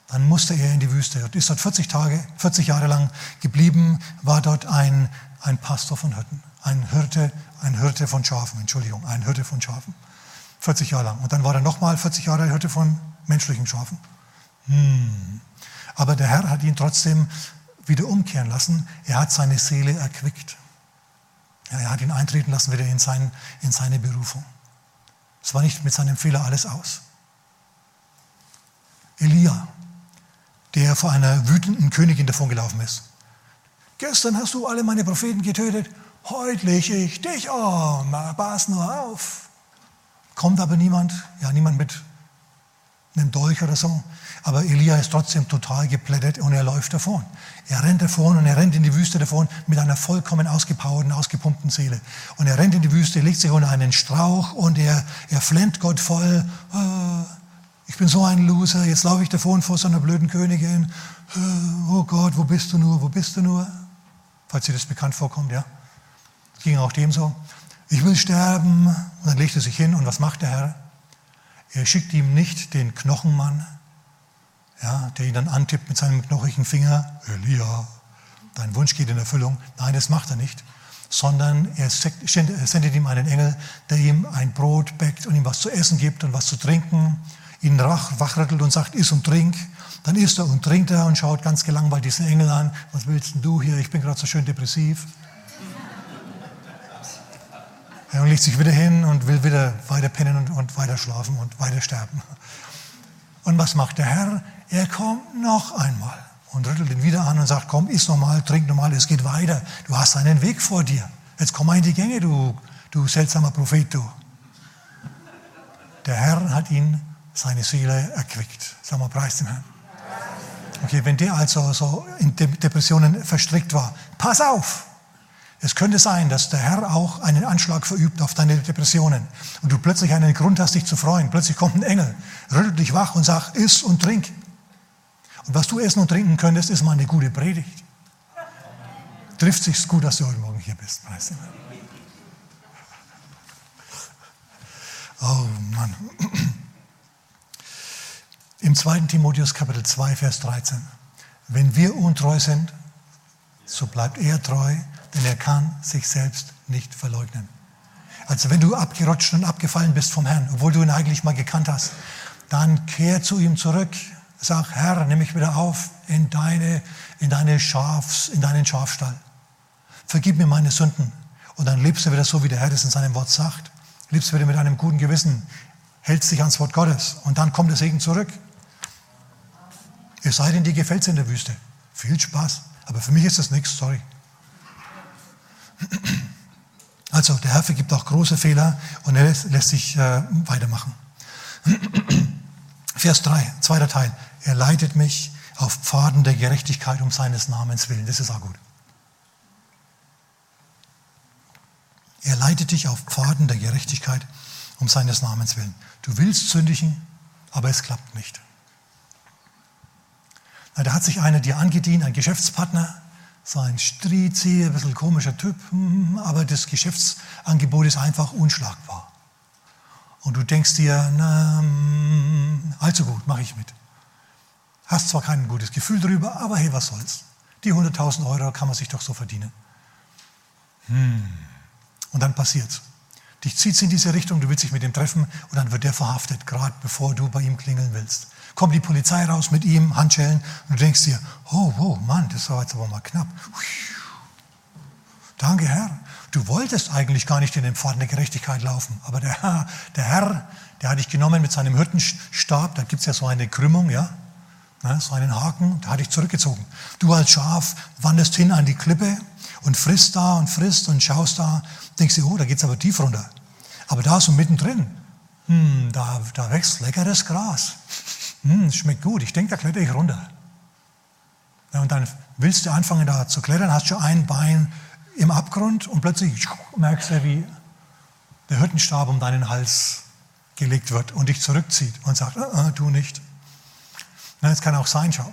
Dann musste er in die Wüste und ist dort 40 Tage, 40 Jahre lang geblieben, war dort ein, ein Pastor von Hirten, ein Hirte, ein Hirte von Schafen, Entschuldigung, ein Hirte von Schafen. 40 Jahre lang. Und dann war er nochmal 40 Jahre Hirte von menschlichen Schafen. Hm. Aber der Herr hat ihn trotzdem wieder umkehren lassen. Er hat seine Seele erquickt. Er hat ihn eintreten lassen wieder in, sein, in seine Berufung. Es war nicht mit seinem Fehler alles aus. Elia, der vor einer wütenden Königin davongelaufen ist. Gestern hast du alle meine Propheten getötet, heute lege ich dich um, pass nur auf. Kommt aber niemand, ja niemand mit einem Dolch oder so. Aber Elia ist trotzdem total geplättet und er läuft davon. Er rennt davon und er rennt in die Wüste davon mit einer vollkommen ausgepowerten, ausgepumpten Seele. Und er rennt in die Wüste, legt sich unter einen Strauch und er, er flennt Gott voll. Oh, ich bin so ein Loser, jetzt laufe ich davon vor so einer blöden Königin. Oh Gott, wo bist du nur, wo bist du nur? Falls dir das bekannt vorkommt, ja. Das ging auch dem so. Ich will sterben. Und dann legt er sich hin und was macht der Herr? Er schickt ihm nicht den Knochenmann, ja, der ihn dann antippt mit seinem knochigen Finger. Elia, dein Wunsch geht in Erfüllung. Nein, das macht er nicht. Sondern er sendet ihm einen Engel, der ihm ein Brot bäckt und ihm was zu essen gibt und was zu trinken, ihn wachrüttelt und sagt, iss und trink. Dann isst er und trinkt er und schaut ganz gelangweilt diesen Engel an. Was willst denn du hier? Ich bin gerade so schön depressiv. Er legt sich wieder hin und will wieder weiter pennen und, und weiter schlafen und weiter sterben. Und was macht der Herr? Er kommt noch einmal und rüttelt ihn wieder an und sagt, komm, iss nochmal, trink nochmal, es geht weiter. Du hast einen Weg vor dir. Jetzt komm mal in die Gänge, du, du seltsamer Prophet, du. Der Herr hat ihn, seine Seele erquickt. Sag mal, preis dem Herrn. Okay, wenn der also so in Depressionen verstrickt war, pass auf, es könnte sein, dass der Herr auch einen Anschlag verübt auf deine Depressionen und du plötzlich einen Grund hast, dich zu freuen. Plötzlich kommt ein Engel, rüttelt dich wach und sagt, iss und trink. Und was du essen und trinken könntest, ist mal eine gute Predigt. Trifft sich gut, dass du heute Morgen hier bist. Oh Mann. Im 2. Timotheus Kapitel 2, Vers 13. Wenn wir untreu sind, so bleibt er treu, denn er kann sich selbst nicht verleugnen. Also wenn du abgerutscht und abgefallen bist vom Herrn, obwohl du ihn eigentlich mal gekannt hast, dann kehr zu ihm zurück. Sag, Herr, nimm mich wieder auf in, deine, in, deine Schafs, in deinen Schafstall. Vergib mir meine Sünden. Und dann lebst du wieder so, wie der Herr es in seinem Wort sagt. Lebst wieder mit einem guten Gewissen. Hältst dich ans Wort Gottes. Und dann kommt der Segen zurück. Es sei denn, dir gefällt es in der Wüste. Viel Spaß. Aber für mich ist das nichts, sorry. Also der Herr vergibt auch große Fehler und er lässt, lässt sich äh, weitermachen. Vers 3, zweiter Teil. Er leitet mich auf Pfaden der Gerechtigkeit um seines Namens willen. Das ist auch gut. Er leitet dich auf Pfaden der Gerechtigkeit um seines Namens willen. Du willst sündigen, aber es klappt nicht. Da hat sich einer dir angedient, ein Geschäftspartner, so ein Strizi, ein bisschen komischer Typ, hm, aber das Geschäftsangebot ist einfach unschlagbar. Und du denkst dir, na, hm, allzu gut, mache ich mit. Hast zwar kein gutes Gefühl darüber, aber hey, was soll's. Die 100.000 Euro kann man sich doch so verdienen. Hm. Und dann passiert's. Dich zieht es in diese Richtung, du willst dich mit ihm treffen und dann wird der verhaftet, gerade bevor du bei ihm klingeln willst kommt die Polizei raus mit ihm, Handschellen, und du denkst dir, oh, oh, Mann, das war jetzt aber mal knapp. Danke, Herr. Du wolltest eigentlich gar nicht in den Pfad der Gerechtigkeit laufen, aber der Herr, der Herr, der hat dich genommen mit seinem Hirtenstab, da gibt es ja so eine Krümmung, ja, so einen Haken, da hat dich zurückgezogen. Du als Schaf wanderst hin an die Klippe und frisst da und frisst und schaust da, denkst dir, oh, da geht es aber tief runter. Aber da so mittendrin, hm, da, da wächst leckeres Gras hm, es schmeckt gut, ich denke, da kletter ich runter. Ja, und dann willst du anfangen da zu klettern, hast schon ein Bein im Abgrund und plötzlich merkst du, wie der Hirtenstab um deinen Hals gelegt wird und dich zurückzieht und sagt, äh, äh, du nicht. Na, das kann auch sein, schau.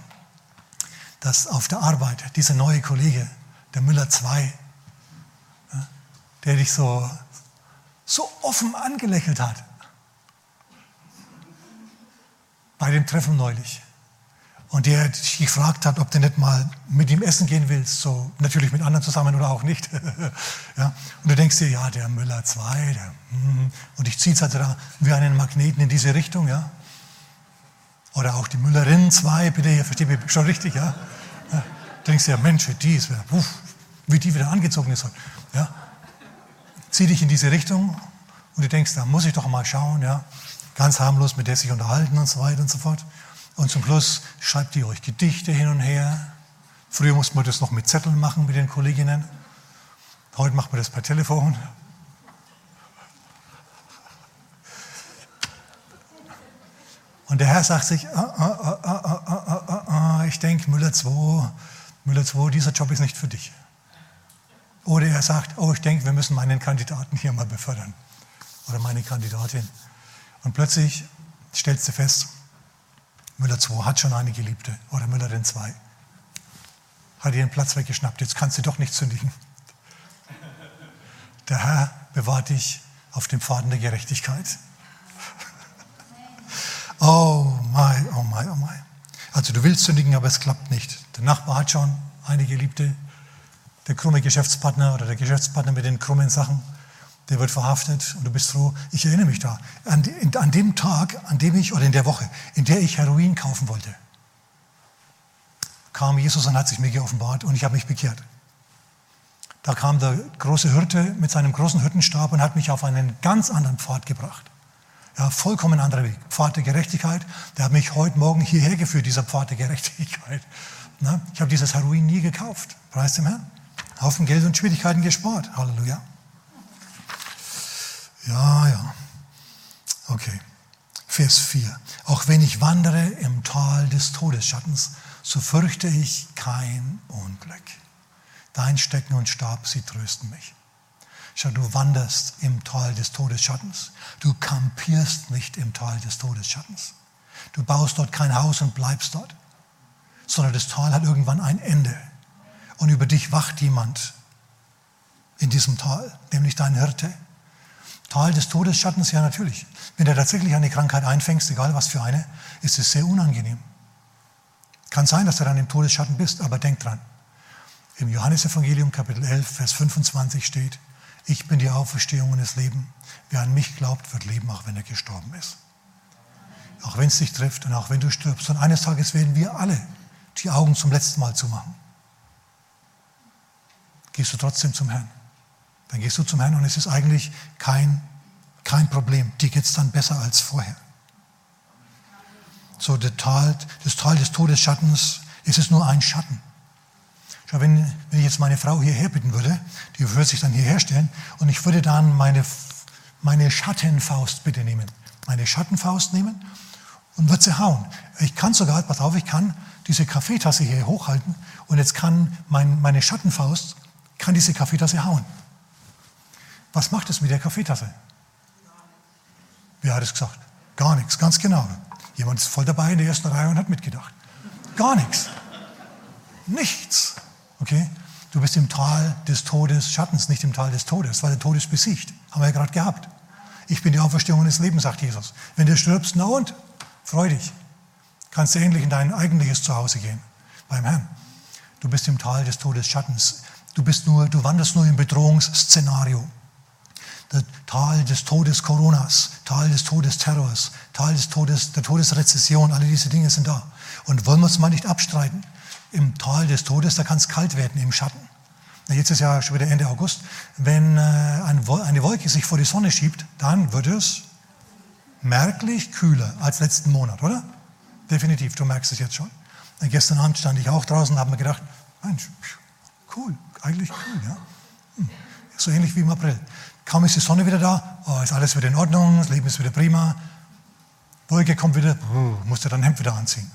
dass auf der Arbeit dieser neue Kollege, der Müller 2, der dich so, so offen angelächelt hat, bei dem Treffen neulich. Und der dich gefragt hat, ob du nicht mal mit ihm essen gehen willst, so natürlich mit anderen zusammen oder auch nicht. ja. Und du denkst dir, ja, der Müller 2, der, mm, und ich ziehe es also da wie einen Magneten in diese Richtung, ja. Oder auch die Müllerin 2, bitte, ihr versteht mich schon richtig, ja. ja. Du denkst dir, Mensch, die ist, uff, wie die wieder angezogen ist. Ja. Zieh dich in diese Richtung und du denkst, da muss ich doch mal schauen, ja ganz harmlos mit der sich unterhalten und so weiter und so fort. Und zum Schluss schreibt ihr euch Gedichte hin und her. Früher musste man das noch mit Zetteln machen mit den Kolleginnen. Heute macht man das per Telefon. Und der Herr sagt sich, ah, ah, ah, ich denke, Müller 2, Müller 2, dieser Job ist nicht für dich. Oder er sagt, oh, ich denke, wir müssen meinen Kandidaten hier mal befördern. Oder meine Kandidatin. Und plötzlich stellst du fest, Müller 2 hat schon eine Geliebte oder Müller den 2. Hat ihren Platz weggeschnappt, jetzt kannst du doch nicht sündigen. Der Herr bewahrt dich auf dem Pfaden der Gerechtigkeit. Oh mein, oh mein, oh mein. Also du willst sündigen, aber es klappt nicht. Der Nachbar hat schon eine Geliebte, der krumme Geschäftspartner oder der Geschäftspartner mit den krummen Sachen der wird verhaftet und du bist froh. Ich erinnere mich da, an, an dem Tag, an dem ich, oder in der Woche, in der ich Heroin kaufen wollte, kam Jesus und hat sich mir geoffenbart und ich habe mich bekehrt. Da kam der große Hirte mit seinem großen Hirtenstab und hat mich auf einen ganz anderen Pfad gebracht. Ja, vollkommen anderer Weg. Pfad der Gerechtigkeit. Der hat mich heute Morgen hierher geführt, dieser Pfad der Gerechtigkeit. Na, ich habe dieses Heroin nie gekauft. Preis dem Herrn. Haufen Geld und Schwierigkeiten gespart. Halleluja. Ja, ja. Okay. Vers 4. Auch wenn ich wandere im Tal des Todesschattens, so fürchte ich kein Unglück. Dein Stecken und Stab, sie trösten mich. Schau, du wanderst im Tal des Todesschattens. Du kampierst nicht im Tal des Todesschattens. Du baust dort kein Haus und bleibst dort, sondern das Tal hat irgendwann ein Ende. Und über dich wacht jemand in diesem Tal, nämlich dein Hirte, Tal des Todesschattens, ja natürlich. Wenn du tatsächlich eine Krankheit einfängst, egal was für eine, ist es sehr unangenehm. Kann sein, dass du dann im Todesschatten bist, aber denk dran. Im Johannesevangelium Kapitel 11, Vers 25 steht, ich bin die Auferstehung und das Leben. Wer an mich glaubt, wird leben, auch wenn er gestorben ist. Auch wenn es dich trifft und auch wenn du stirbst. Und eines Tages werden wir alle die Augen zum letzten Mal zumachen. Gehst du trotzdem zum Herrn. Dann gehst du zum Herrn und es ist eigentlich kein, kein Problem. Dir geht es dann besser als vorher. So, das Tal, das Tal des Todesschattens, ist es nur ein Schatten. Schau, wenn, wenn ich jetzt meine Frau hierher bitten würde, die würde sich dann hierher stellen und ich würde dann meine, meine Schattenfaust bitte nehmen. Meine Schattenfaust nehmen und würde sie hauen. Ich kann sogar, pass auf, ich kann diese Kaffeetasse hier hochhalten und jetzt kann mein, meine Schattenfaust, kann diese Kaffeetasse hauen. Was macht es mit der Kaffeetasse? Wer hat es gesagt? Gar nichts, ganz genau. Jemand ist voll dabei in der ersten Reihe und hat mitgedacht. Gar nichts. Nichts. Okay? Du bist im Tal des Todes, Schattens, nicht im Tal des Todes, weil der Tod ist besiegt. Haben wir ja gerade gehabt. Ich bin die Auferstehung des Lebens, sagt Jesus. Wenn du stirbst, na und? Freu dich. Kannst du endlich in dein eigentliches Zuhause gehen. Beim Herrn. Du bist im Tal des Todes Schattens. Du, bist nur, du wanderst nur im Bedrohungsszenario. Tal des Todes Coronas, Tal des Todes Terrors, Tal des Todes, der Todesrezession, alle diese Dinge sind da. Und wollen wir uns mal nicht abstreiten? Im Tal des Todes, da kann es kalt werden, im Schatten. Jetzt ist ja schon wieder Ende August. Wenn äh, eine Wolke sich vor die Sonne schiebt, dann wird es merklich kühler als letzten Monat, oder? Definitiv, du merkst es jetzt schon. Gestern Abend stand ich auch draußen und habe mir gedacht, Mensch, cool, eigentlich cool, ja. Hm, so ähnlich wie im April. Kaum ist die Sonne wieder da, oh, ist alles wieder in Ordnung, das Leben ist wieder prima. Wolke kommt wieder, oh, musst du dein Hemd wieder anziehen.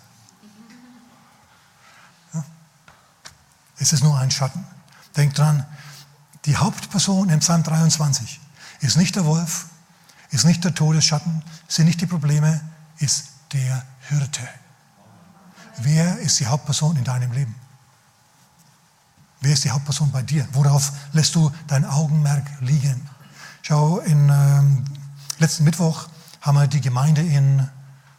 Ja? Es ist nur ein Schatten. Denk dran, die Hauptperson im Psalm 23 ist nicht der Wolf, ist nicht der Todesschatten, sind nicht die Probleme, ist der Hirte. Wer ist die Hauptperson in deinem Leben? Wer ist die Hauptperson bei dir? Worauf lässt du dein Augenmerk liegen? Schau, in ähm, letzten Mittwoch haben wir die Gemeinde in,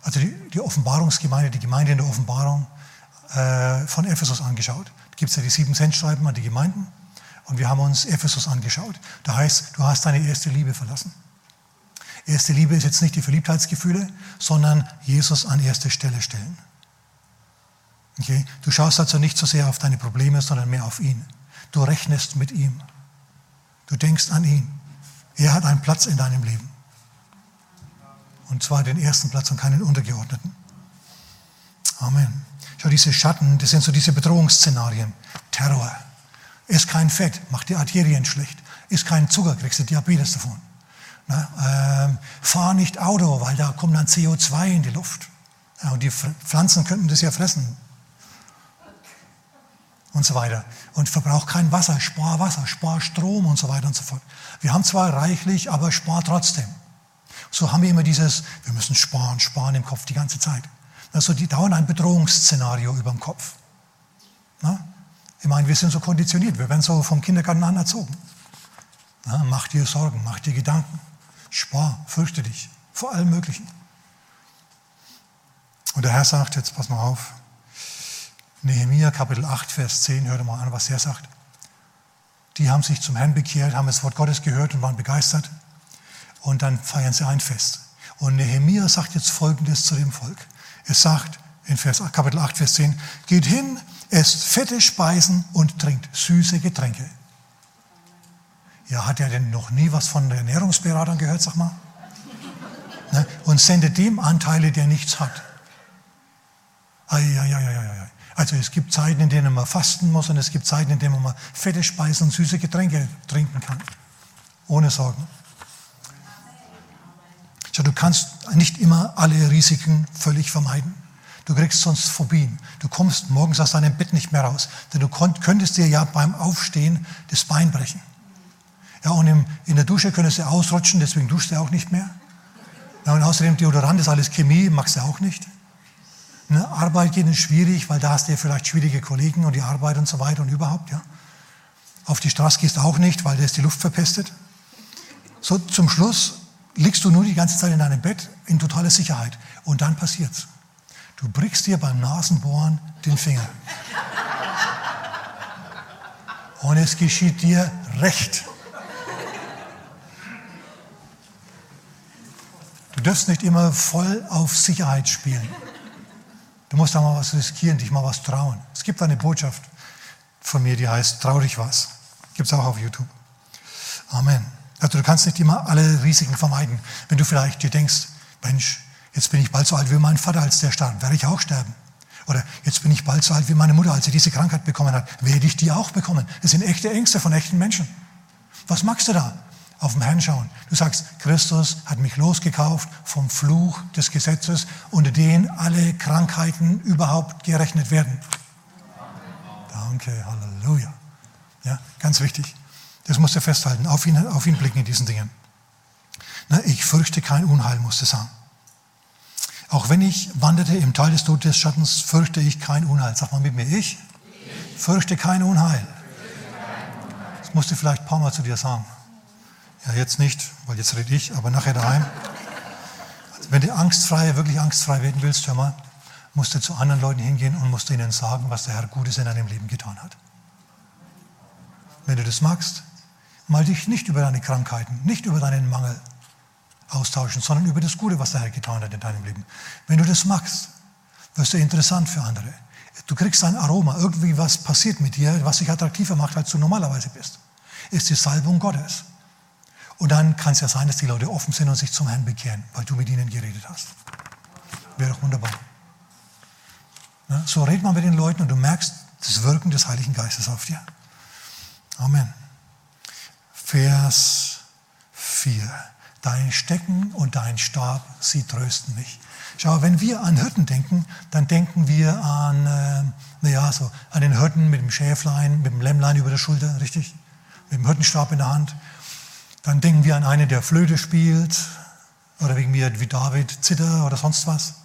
also die, die Offenbarungsgemeinde, die Gemeinde in der Offenbarung äh, von Ephesus angeschaut. Da gibt es ja die sieben Centschreiben an die Gemeinden und wir haben uns Ephesus angeschaut. Da heißt, du hast deine erste Liebe verlassen. Erste Liebe ist jetzt nicht die Verliebtheitsgefühle, sondern Jesus an erste Stelle stellen. Okay? Du schaust also nicht so sehr auf deine Probleme, sondern mehr auf ihn. Du rechnest mit ihm. Du denkst an ihn. Er hat einen Platz in deinem Leben. Und zwar den ersten Platz und keinen untergeordneten. Amen. Schau, diese Schatten, das sind so diese Bedrohungsszenarien. Terror. Ist kein Fett, macht die Arterien schlecht. Ist kein Zucker, kriegst du Diabetes davon. Na, ähm, fahr nicht Auto, weil da kommt dann CO2 in die Luft. Ja, und die Pflanzen könnten das ja fressen und so weiter. Und verbrauch kein Wasser, spar Wasser, spar Strom und so weiter und so fort. Wir haben zwar reichlich, aber spar trotzdem. So haben wir immer dieses, wir müssen sparen, sparen im Kopf die ganze Zeit. Also die dauern ein Bedrohungsszenario über dem Kopf. Na? Ich meine, wir sind so konditioniert, wir werden so vom Kindergarten an erzogen. Na, mach dir Sorgen, mach dir Gedanken, spar, fürchte dich vor allem Möglichen. Und der Herr sagt, jetzt pass mal auf, Nehemiah Kapitel 8, Vers 10, hört mal an, was er sagt. Die haben sich zum Herrn bekehrt, haben das Wort Gottes gehört und waren begeistert. Und dann feiern sie ein Fest. Und Nehemiah sagt jetzt Folgendes zu dem Volk. Er sagt in Vers, Kapitel 8, Vers 10, geht hin, esst fette Speisen und trinkt süße Getränke. Ja, hat er denn noch nie was von Ernährungsberatern gehört, sag mal? Ne? Und sendet dem Anteile, der nichts hat. Ei, ei, ei, ei, ei. Also es gibt Zeiten, in denen man fasten muss und es gibt Zeiten, in denen man fette Speisen und süße Getränke trinken kann. Ohne Sorgen. So, du kannst nicht immer alle Risiken völlig vermeiden. Du kriegst sonst Phobien. Du kommst morgens aus deinem Bett nicht mehr raus. Denn du könntest dir ja beim Aufstehen das Bein brechen. Ja, und im, in der Dusche könntest du ausrutschen, deswegen duschst du auch nicht mehr. Ja, und außerdem Deodorant ist alles Chemie, magst du auch nicht. Ne, Arbeit geht nicht schwierig, weil da hast du ja vielleicht schwierige Kollegen und die Arbeit und so weiter und überhaupt. Ja. Auf die Straße gehst du auch nicht, weil da ist die Luft verpestet. So zum Schluss liegst du nur die ganze Zeit in deinem Bett in totaler Sicherheit. Und dann passiert's. Du brichst dir beim Nasenbohren den Finger. Und es geschieht dir recht. Du darfst nicht immer voll auf Sicherheit spielen. Du musst da mal was riskieren, dich mal was trauen. Es gibt eine Botschaft von mir, die heißt, trau dich was. Gibt es auch auf YouTube. Amen. Also du kannst nicht immer alle Risiken vermeiden. Wenn du vielleicht dir denkst, Mensch, jetzt bin ich bald so alt wie mein Vater, als der starb, werde ich auch sterben. Oder jetzt bin ich bald so alt wie meine Mutter, als sie diese Krankheit bekommen hat, werde ich die auch bekommen. Das sind echte Ängste von echten Menschen. Was magst du da? Auf den Herrn schauen. Du sagst, Christus hat mich losgekauft vom Fluch des Gesetzes, unter den alle Krankheiten überhaupt gerechnet werden. Danke, Halleluja. Ja, ganz wichtig. Das musst du festhalten. Auf ihn, auf ihn blicken in diesen Dingen. Na, ich fürchte kein Unheil, musst du sagen. Auch wenn ich wanderte im Tal des Todesschattens, fürchte ich kein Unheil. Sag mal mit mir, ich fürchte kein Unheil. Das musst du vielleicht ein paar Mal zu dir sagen. Ja, jetzt nicht, weil jetzt rede ich, aber nachher daheim. Also wenn du angstfrei, wirklich angstfrei werden willst, hör mal, musst du zu anderen Leuten hingehen und musst ihnen sagen, was der Herr Gutes in deinem Leben getan hat. Wenn du das magst, mal dich nicht über deine Krankheiten, nicht über deinen Mangel austauschen, sondern über das Gute, was der Herr getan hat in deinem Leben. Wenn du das magst, wirst du interessant für andere. Du kriegst ein Aroma, irgendwie was passiert mit dir, was dich attraktiver macht, als du normalerweise bist. Ist die Salbung Gottes. Und dann kann es ja sein, dass die Leute offen sind und sich zum Herrn bekehren, weil du mit ihnen geredet hast. Wäre doch wunderbar. Ne? So redet man mit den Leuten und du merkst das Wirken des Heiligen Geistes auf dir. Amen. Vers 4. Dein Stecken und dein Stab, sie trösten mich. Schau, wenn wir an Hirten denken, dann denken wir an, äh, naja, so an den Hirten mit dem Schäflein, mit dem Lämmlein über der Schulter, richtig? Mit dem Hirtenstab in der Hand. Dann denken wir an einen, der Flöte spielt oder wegen mir wie David Zitter oder sonst was.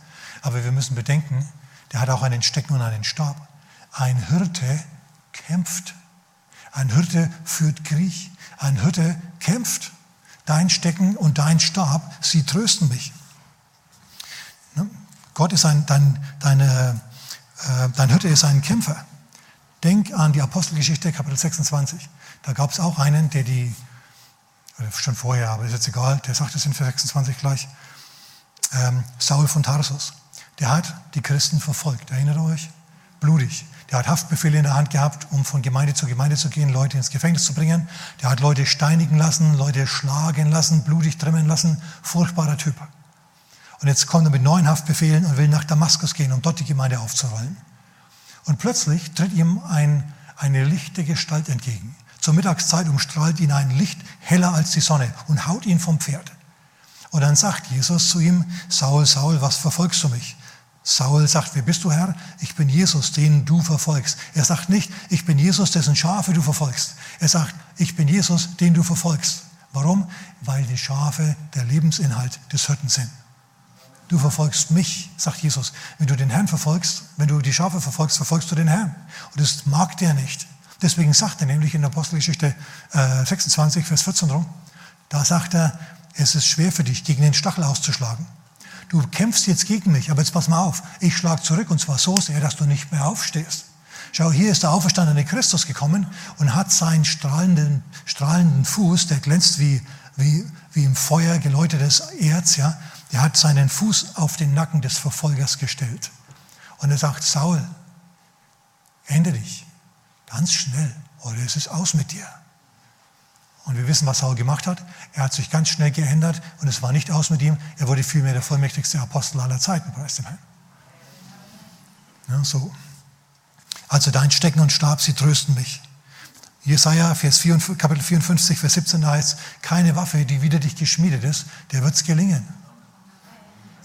Aber wir müssen bedenken, der hat auch einen Stecken und einen Stab. Ein Hirte kämpft Ein Hirte führt Krieg. Ein Hirte kämpft. Dein Stecken und dein Stab, sie trösten mich. Ne? Gott ist ein, dein, deine, äh, dein Hirte ist ein Kämpfer. Denk an die Apostelgeschichte, Kapitel 26. Da gab es auch einen, der die, schon vorher, aber ist jetzt egal, der sagt es in Vers 26 gleich, ähm, Saul von Tarsus. Der hat die Christen verfolgt, erinnert euch? Blutig. Der hat Haftbefehle in der Hand gehabt, um von Gemeinde zu Gemeinde zu gehen, Leute ins Gefängnis zu bringen. Der hat Leute steinigen lassen, Leute schlagen lassen, blutig trimmen lassen. Furchtbarer Typ. Und jetzt kommt er mit neuen Haftbefehlen und will nach Damaskus gehen, um dort die Gemeinde aufzurollen. Und plötzlich tritt ihm ein, eine lichte Gestalt entgegen. Zur Mittagszeit umstrahlt ihn ein Licht heller als die Sonne und haut ihn vom Pferd. Und dann sagt Jesus zu ihm, Saul, Saul, was verfolgst du mich? Saul sagt, wer bist du Herr? Ich bin Jesus, den du verfolgst. Er sagt nicht, ich bin Jesus, dessen Schafe du verfolgst. Er sagt, ich bin Jesus, den du verfolgst. Warum? Weil die Schafe der Lebensinhalt des Hirten sind. Du verfolgst mich, sagt Jesus. Wenn du den Herrn verfolgst, wenn du die Schafe verfolgst, verfolgst du den Herrn. Und das mag der nicht. Deswegen sagt er nämlich in der Apostelgeschichte äh, 26, Vers 14 rum, da sagt er, es ist schwer für dich, gegen den Stachel auszuschlagen du kämpfst jetzt gegen mich, aber jetzt pass mal auf, ich schlage zurück und zwar so sehr, dass du nicht mehr aufstehst. Schau, hier ist der auferstandene Christus gekommen und hat seinen strahlenden, strahlenden Fuß, der glänzt wie, wie, wie im Feuer geläutetes Erz, ja, der hat seinen Fuß auf den Nacken des Verfolgers gestellt. Und er sagt, Saul, ende dich, ganz schnell, oder es ist aus mit dir. Und wir wissen, was Saul gemacht hat. Er hat sich ganz schnell geändert und es war nicht aus mit ihm. Er wurde vielmehr der vollmächtigste Apostel aller Zeiten, preis dem Herrn. Ja, so. Also dein Stecken und Stab, sie trösten mich. Jesaja, Vers 4, Kapitel 54, Vers 17, da heißt keine Waffe, die wider dich geschmiedet ist, der wird es gelingen.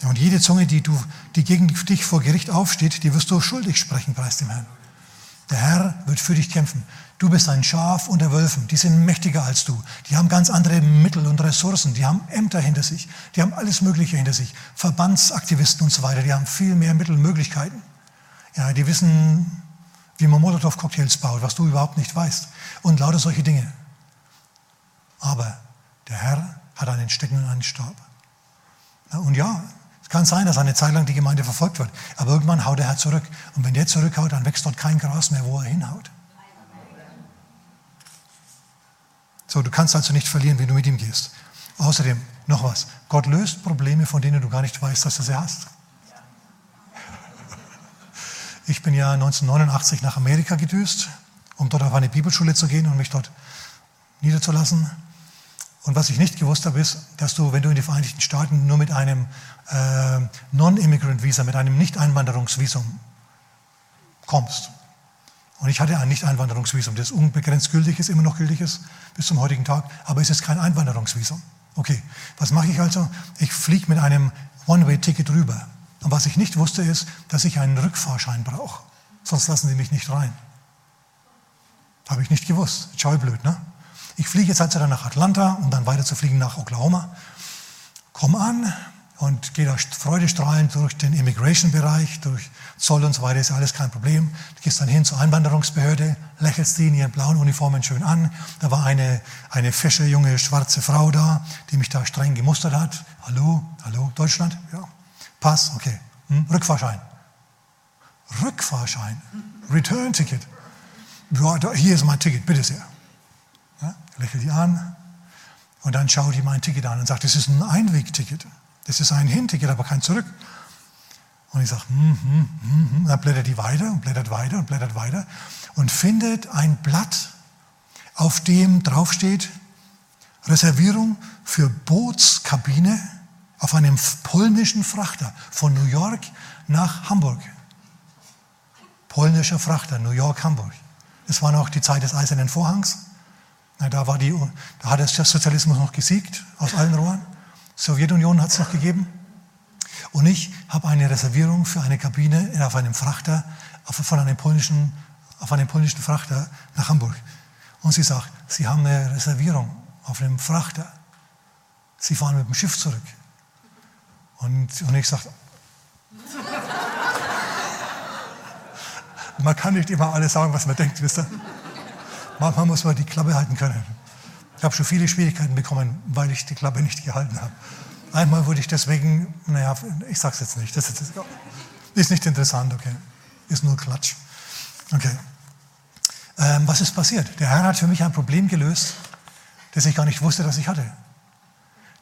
Und jede Zunge, die, du, die gegen dich vor Gericht aufsteht, die wirst du schuldig sprechen, preis dem Herrn. Der Herr wird für dich kämpfen. Du bist ein Schaf unter Wölfen. Die sind mächtiger als du. Die haben ganz andere Mittel und Ressourcen. Die haben Ämter hinter sich. Die haben alles Mögliche hinter sich. Verbandsaktivisten und so weiter. Die haben viel mehr Mittel und Möglichkeiten. Ja, die wissen, wie man Molotow-Cocktails baut, was du überhaupt nicht weißt. Und lauter solche Dinge. Aber der Herr hat einen Stecken und einen Stab. Und ja, es kann sein, dass eine Zeit lang die Gemeinde verfolgt wird. Aber irgendwann haut der Herr zurück. Und wenn der zurückhaut, dann wächst dort kein Gras mehr, wo er hinhaut. So, du kannst also nicht verlieren, wenn du mit ihm gehst. Außerdem, noch was. Gott löst Probleme, von denen du gar nicht weißt, dass du sie hast. Ich bin ja 1989 nach Amerika gedüst, um dort auf eine Bibelschule zu gehen und mich dort niederzulassen. Und was ich nicht gewusst habe, ist, dass du, wenn du in die Vereinigten Staaten nur mit einem äh, Non-Immigrant-Visa, mit einem Nicht-Einwanderungsvisum kommst, und ich hatte ein Nicht-Einwanderungsvisum, das unbegrenzt gültig ist, immer noch gültig ist, bis zum heutigen Tag, aber es ist kein Einwanderungsvisum. Okay, was mache ich also? Ich fliege mit einem One-Way-Ticket rüber. Und was ich nicht wusste, ist, dass ich einen Rückfahrschein brauche. Sonst lassen sie mich nicht rein. Habe ich nicht gewusst. Schau blöd, ne? Ich fliege jetzt also dann nach Atlanta, um dann weiter zu fliegen nach Oklahoma. Komm an, und gehe da freudestrahlend durch den Immigration-Bereich, durch Zoll und so weiter, ist alles kein Problem. Du gehst dann hin zur Einwanderungsbehörde, lächelst die in ihren blauen Uniformen schön an. Da war eine, eine fesche, junge, schwarze Frau da, die mich da streng gemustert hat. Hallo, hallo, Deutschland? Ja. Pass, okay. Hm? Rückfahrschein. Rückfahrschein. Return-Ticket. Ja, hier ist mein Ticket, bitte sehr. Ja, lächelt die an und dann schaut die mein Ticket an und sagt, das ist ein Einwegticket. Das ist ein Hinticket, aber kein Zurück. Und ich sage, hm, hm, hm, hm. Dann blättert die weiter und blättert weiter und blättert weiter und findet ein Blatt, auf dem draufsteht Reservierung für Bootskabine auf einem polnischen Frachter von New York nach Hamburg. Polnischer Frachter, New York, Hamburg. Das war noch die Zeit des Eisernen Vorhangs. Da, war die, da hat der Sozialismus noch gesiegt aus allen Rohren. Sowjetunion hat es noch gegeben. Und ich habe eine Reservierung für eine Kabine auf einem Frachter, von einem polnischen, auf einem polnischen Frachter nach Hamburg. Und sie sagt, Sie haben eine Reservierung auf einem Frachter. Sie fahren mit dem Schiff zurück. Und, und ich sage, man kann nicht immer alles sagen, was man denkt, wisst ihr? Manchmal muss man die Klappe halten können. Ich habe schon viele Schwierigkeiten bekommen, weil ich die Klappe nicht gehalten habe. Einmal wurde ich deswegen, naja, ich sag's jetzt nicht, das ist, ist nicht interessant, okay. Ist nur Klatsch. Okay. Ähm, was ist passiert? Der Herr hat für mich ein Problem gelöst, das ich gar nicht wusste, dass ich hatte.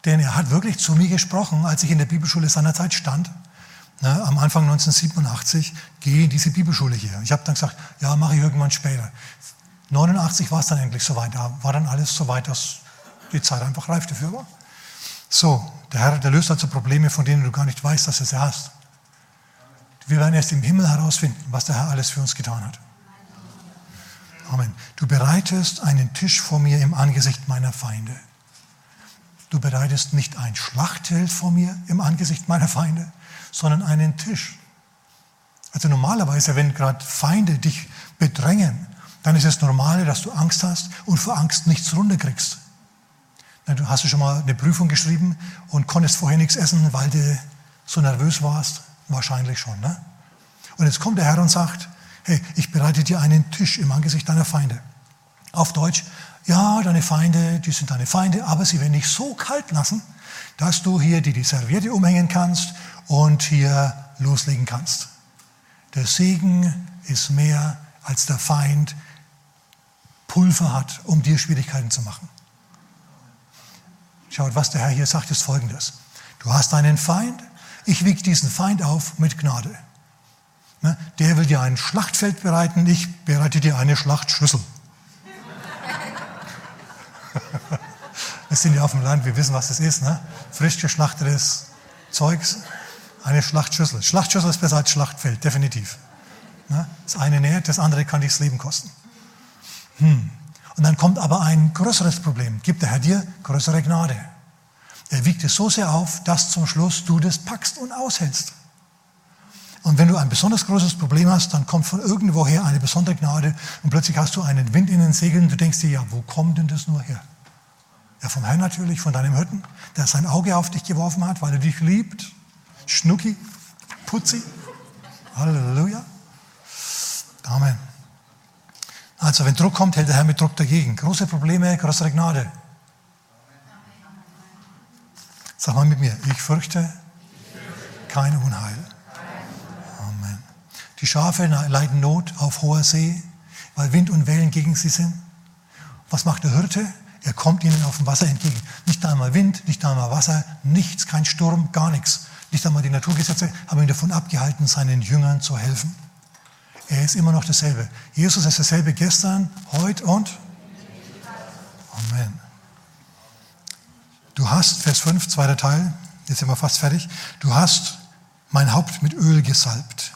Denn er hat wirklich zu mir gesprochen, als ich in der Bibelschule seinerzeit stand. Ne, am Anfang 1987 gehe in diese Bibelschule hier. Ich habe dann gesagt, ja, mache ich irgendwann später. 89 war es dann endlich soweit. Da war dann alles soweit, dass die Zeit einfach reif dafür war. So, der Herr, der löst also Probleme, von denen du gar nicht weißt, dass er sie hast. Wir werden erst im Himmel herausfinden, was der Herr alles für uns getan hat. Amen. Du bereitest einen Tisch vor mir im Angesicht meiner Feinde. Du bereitest nicht ein Schlachtfeld vor mir im Angesicht meiner Feinde, sondern einen Tisch. Also normalerweise, wenn gerade Feinde dich bedrängen, dann ist es normal, dass du Angst hast und vor Angst nichts runterkriegst. Du hast du schon mal eine Prüfung geschrieben und konntest vorher nichts essen, weil du so nervös warst? Wahrscheinlich schon. Ne? Und jetzt kommt der Herr und sagt, hey, ich bereite dir einen Tisch im Angesicht deiner Feinde. Auf Deutsch, ja, deine Feinde, die sind deine Feinde, aber sie werden dich so kalt lassen, dass du hier dir die Serviette umhängen kannst und hier loslegen kannst. Der Segen ist mehr als der Feind Pulver hat, um dir Schwierigkeiten zu machen. Schaut, was der Herr hier sagt, ist folgendes. Du hast einen Feind, ich wiege diesen Feind auf mit Gnade. Ne? Der will dir ein Schlachtfeld bereiten, ich bereite dir eine Schlachtschüssel. Wir sind ja auf dem Land, wir wissen, was das ist. Ne? Frisch geschlachtetes Zeugs, eine Schlachtschüssel. Schlachtschüssel ist besser als Schlachtfeld, definitiv. Ne? Das eine nährt, das andere kann dich das Leben kosten. Hm. Und dann kommt aber ein größeres Problem. Gibt der Herr dir größere Gnade. Er wiegt es so sehr auf, dass zum Schluss du das packst und aushältst. Und wenn du ein besonders großes Problem hast, dann kommt von irgendwoher eine besondere Gnade und plötzlich hast du einen Wind in den Segeln. Du denkst dir, ja, wo kommt denn das nur her? Ja, vom Herrn natürlich, von deinem Hütten, der sein Auge auf dich geworfen hat, weil er dich liebt. Schnucki, Putzi. Halleluja. Amen. Also, wenn Druck kommt, hält der Herr mit Druck dagegen. Große Probleme, größere Gnade. Sag mal mit mir, ich fürchte kein Unheil. Die Schafe leiden Not auf hoher See, weil Wind und Wellen gegen sie sind. Was macht der Hirte? Er kommt ihnen auf dem Wasser entgegen. Nicht einmal Wind, nicht einmal Wasser, nichts, kein Sturm, gar nichts. Nicht einmal die Naturgesetze haben ihn davon abgehalten, seinen Jüngern zu helfen. Er ist immer noch dasselbe. Jesus ist dasselbe gestern, heute und Amen. Du hast, Vers 5, zweiter Teil, jetzt sind wir fast fertig. Du hast mein Haupt mit Öl gesalbt.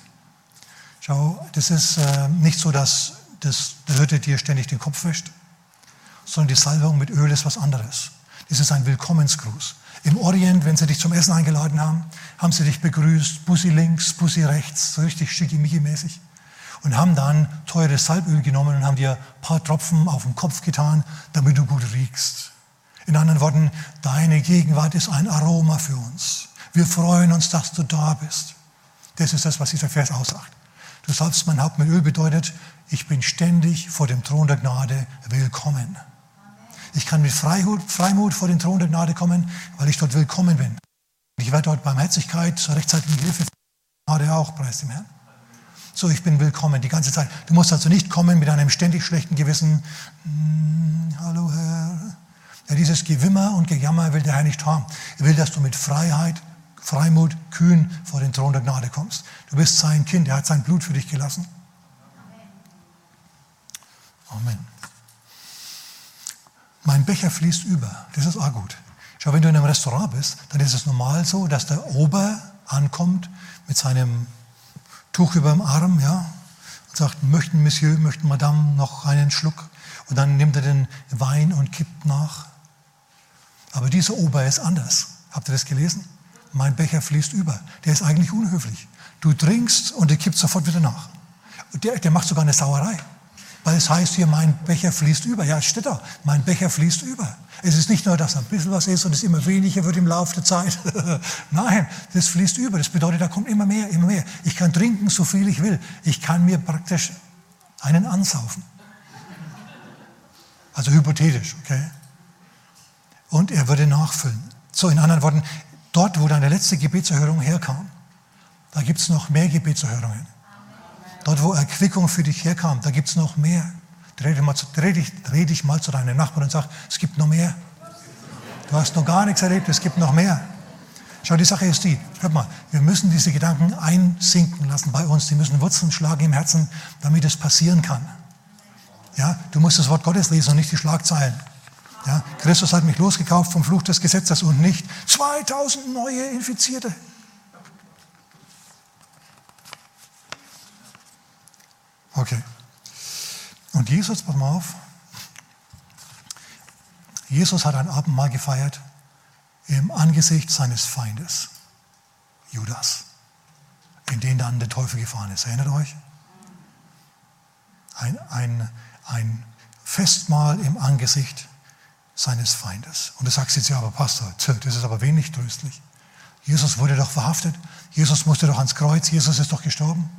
Schau, das ist äh, nicht so, dass das, der Hirte dir ständig den Kopf wäscht, sondern die Salbung mit Öl ist was anderes. Das ist ein Willkommensgruß. Im Orient, wenn sie dich zum Essen eingeladen haben, haben sie dich begrüßt, Bussi links, Bussi rechts, so richtig schickimicki-mäßig. Und haben dann teures Salböl genommen und haben dir ein paar Tropfen auf den Kopf getan, damit du gut riechst. In anderen Worten, deine Gegenwart ist ein Aroma für uns. Wir freuen uns, dass du da bist. Das ist das, was dieser Vers aussagt. Du salbst mein Haupt mit Öl bedeutet, ich bin ständig vor dem Thron der Gnade willkommen. Ich kann mit Freimut, Freimut vor den Thron der Gnade kommen, weil ich dort willkommen bin. Ich werde dort Barmherzigkeit zur rechtzeitigen Hilfe Gnade auch, preis dem Herrn. So, ich bin willkommen die ganze Zeit. Du musst also nicht kommen mit einem ständig schlechten Gewissen. Hm, hallo Herr. Ja, dieses Gewimmer und Gejammer will der Herr nicht haben. Er will, dass du mit Freiheit Freimut, kühn vor den Thron der Gnade kommst. Du bist sein Kind, er hat sein Blut für dich gelassen. Amen. Mein Becher fließt über. Das ist auch gut. Schau, wenn du in einem Restaurant bist, dann ist es normal so, dass der Ober ankommt mit seinem Tuch über dem Arm, ja, und sagt, möchten Monsieur, möchten Madame noch einen Schluck? Und dann nimmt er den Wein und kippt nach. Aber dieser Ober ist anders. Habt ihr das gelesen? mein Becher fließt über. Der ist eigentlich unhöflich. Du trinkst und der kippt sofort wieder nach. Der, der macht sogar eine Sauerei. Weil es heißt hier, mein Becher fließt über. Ja, steht da, mein Becher fließt über. Es ist nicht nur, dass ein bisschen was ist und es immer weniger wird im Laufe der Zeit. Nein, das fließt über. Das bedeutet, da kommt immer mehr, immer mehr. Ich kann trinken, so viel ich will. Ich kann mir praktisch einen ansaufen. Also hypothetisch, okay? Und er würde nachfüllen. So, in anderen Worten, dort, wo deine letzte Gebetserhörung herkam, da gibt es noch mehr Gebetserhörungen. Dort, wo Erquickung für dich herkam, da gibt es noch mehr. Dreh dich, mal, dreh, dich, dreh dich mal zu deinem Nachbarn und sag, es gibt noch mehr. Du hast noch gar nichts erlebt, es gibt noch mehr. Schau, die Sache ist die, hört mal, wir müssen diese Gedanken einsinken lassen bei uns. Die müssen Wurzeln schlagen im Herzen, damit es passieren kann. Ja, du musst das Wort Gottes lesen und nicht die Schlagzeilen. Ja, Christus hat mich losgekauft vom Fluch des Gesetzes und nicht 2000 neue Infizierte. Okay. Und Jesus, pass mal auf, Jesus hat ein Abendmahl gefeiert im Angesicht seines Feindes, Judas, in den dann der Teufel gefahren ist. Erinnert euch? Ein, ein, ein Festmahl im Angesicht seines Feindes. Und du sagst jetzt, ja, aber Pastor, das ist aber wenig tröstlich. Jesus wurde doch verhaftet. Jesus musste doch ans Kreuz. Jesus ist doch gestorben.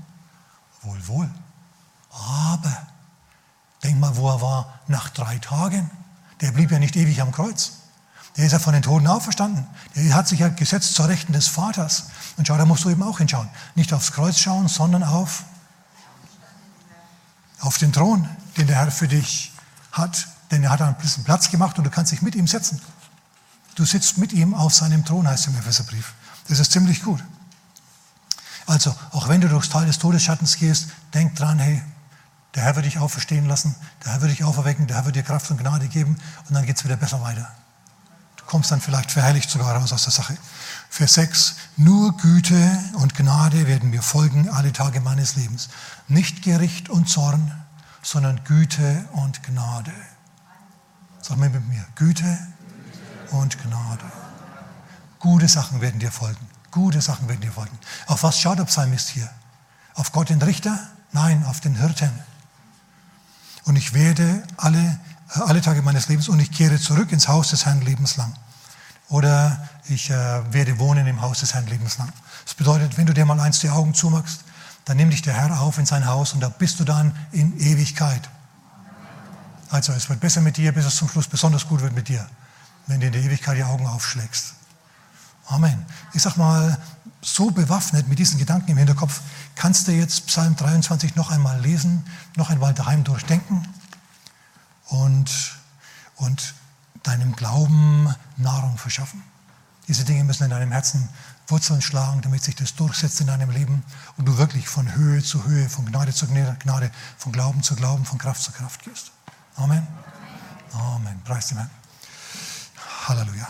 Wohl, wohl. Aber denk mal, wo er war nach drei Tagen. Der blieb ja nicht ewig am Kreuz. Der ist ja von den Toten auferstanden. Der hat sich ja gesetzt zur Rechten des Vaters. Und schau, da musst du eben auch hinschauen. Nicht aufs Kreuz schauen, sondern auf, auf den Thron, den der Herr für dich hat. Denn er hat einen Platz gemacht und du kannst dich mit ihm setzen. Du sitzt mit ihm auf seinem Thron, heißt im Epheserbrief. Das ist ziemlich gut. Also, auch wenn du durchs Tal des Todesschattens gehst, denk dran, hey, der Herr wird dich auferstehen lassen, der Herr wird dich auferwecken, der Herr wird dir Kraft und Gnade geben und dann geht es wieder besser weiter. Du kommst dann vielleicht verherrlicht sogar raus aus der Sache. Vers 6, nur Güte und Gnade werden mir folgen alle Tage meines Lebens. Nicht Gericht und Zorn, sondern Güte und Gnade. Sag mal mit mir, Güte und Gnade. Gute Sachen werden dir folgen. Gute Sachen werden dir folgen. Auf was schaut der Psalmist hier? Auf Gott den Richter? Nein, auf den Hirten und ich werde alle, äh, alle Tage meines Lebens und ich kehre zurück ins Haus des Herrn lebenslang. Oder ich äh, werde wohnen im Haus des Herrn lebenslang. Das bedeutet, wenn du dir mal eins die Augen zumachst, dann nimmt dich der Herr auf in sein Haus und da bist du dann in Ewigkeit. Also es wird besser mit dir, bis es zum Schluss besonders gut wird mit dir, wenn du in der Ewigkeit die Augen aufschlägst. Amen. Ich sag mal, so bewaffnet mit diesen Gedanken im Hinterkopf, kannst du jetzt Psalm 23 noch einmal lesen, noch einmal daheim durchdenken und, und deinem Glauben Nahrung verschaffen. Diese Dinge müssen in deinem Herzen Wurzeln schlagen, damit sich das durchsetzt in deinem Leben und du wirklich von Höhe zu Höhe, von Gnade zu Gnade, von Glauben zu Glauben, von Kraft zu Kraft gehst. Amen. Amen. Preis dem Herrn. Halleluja.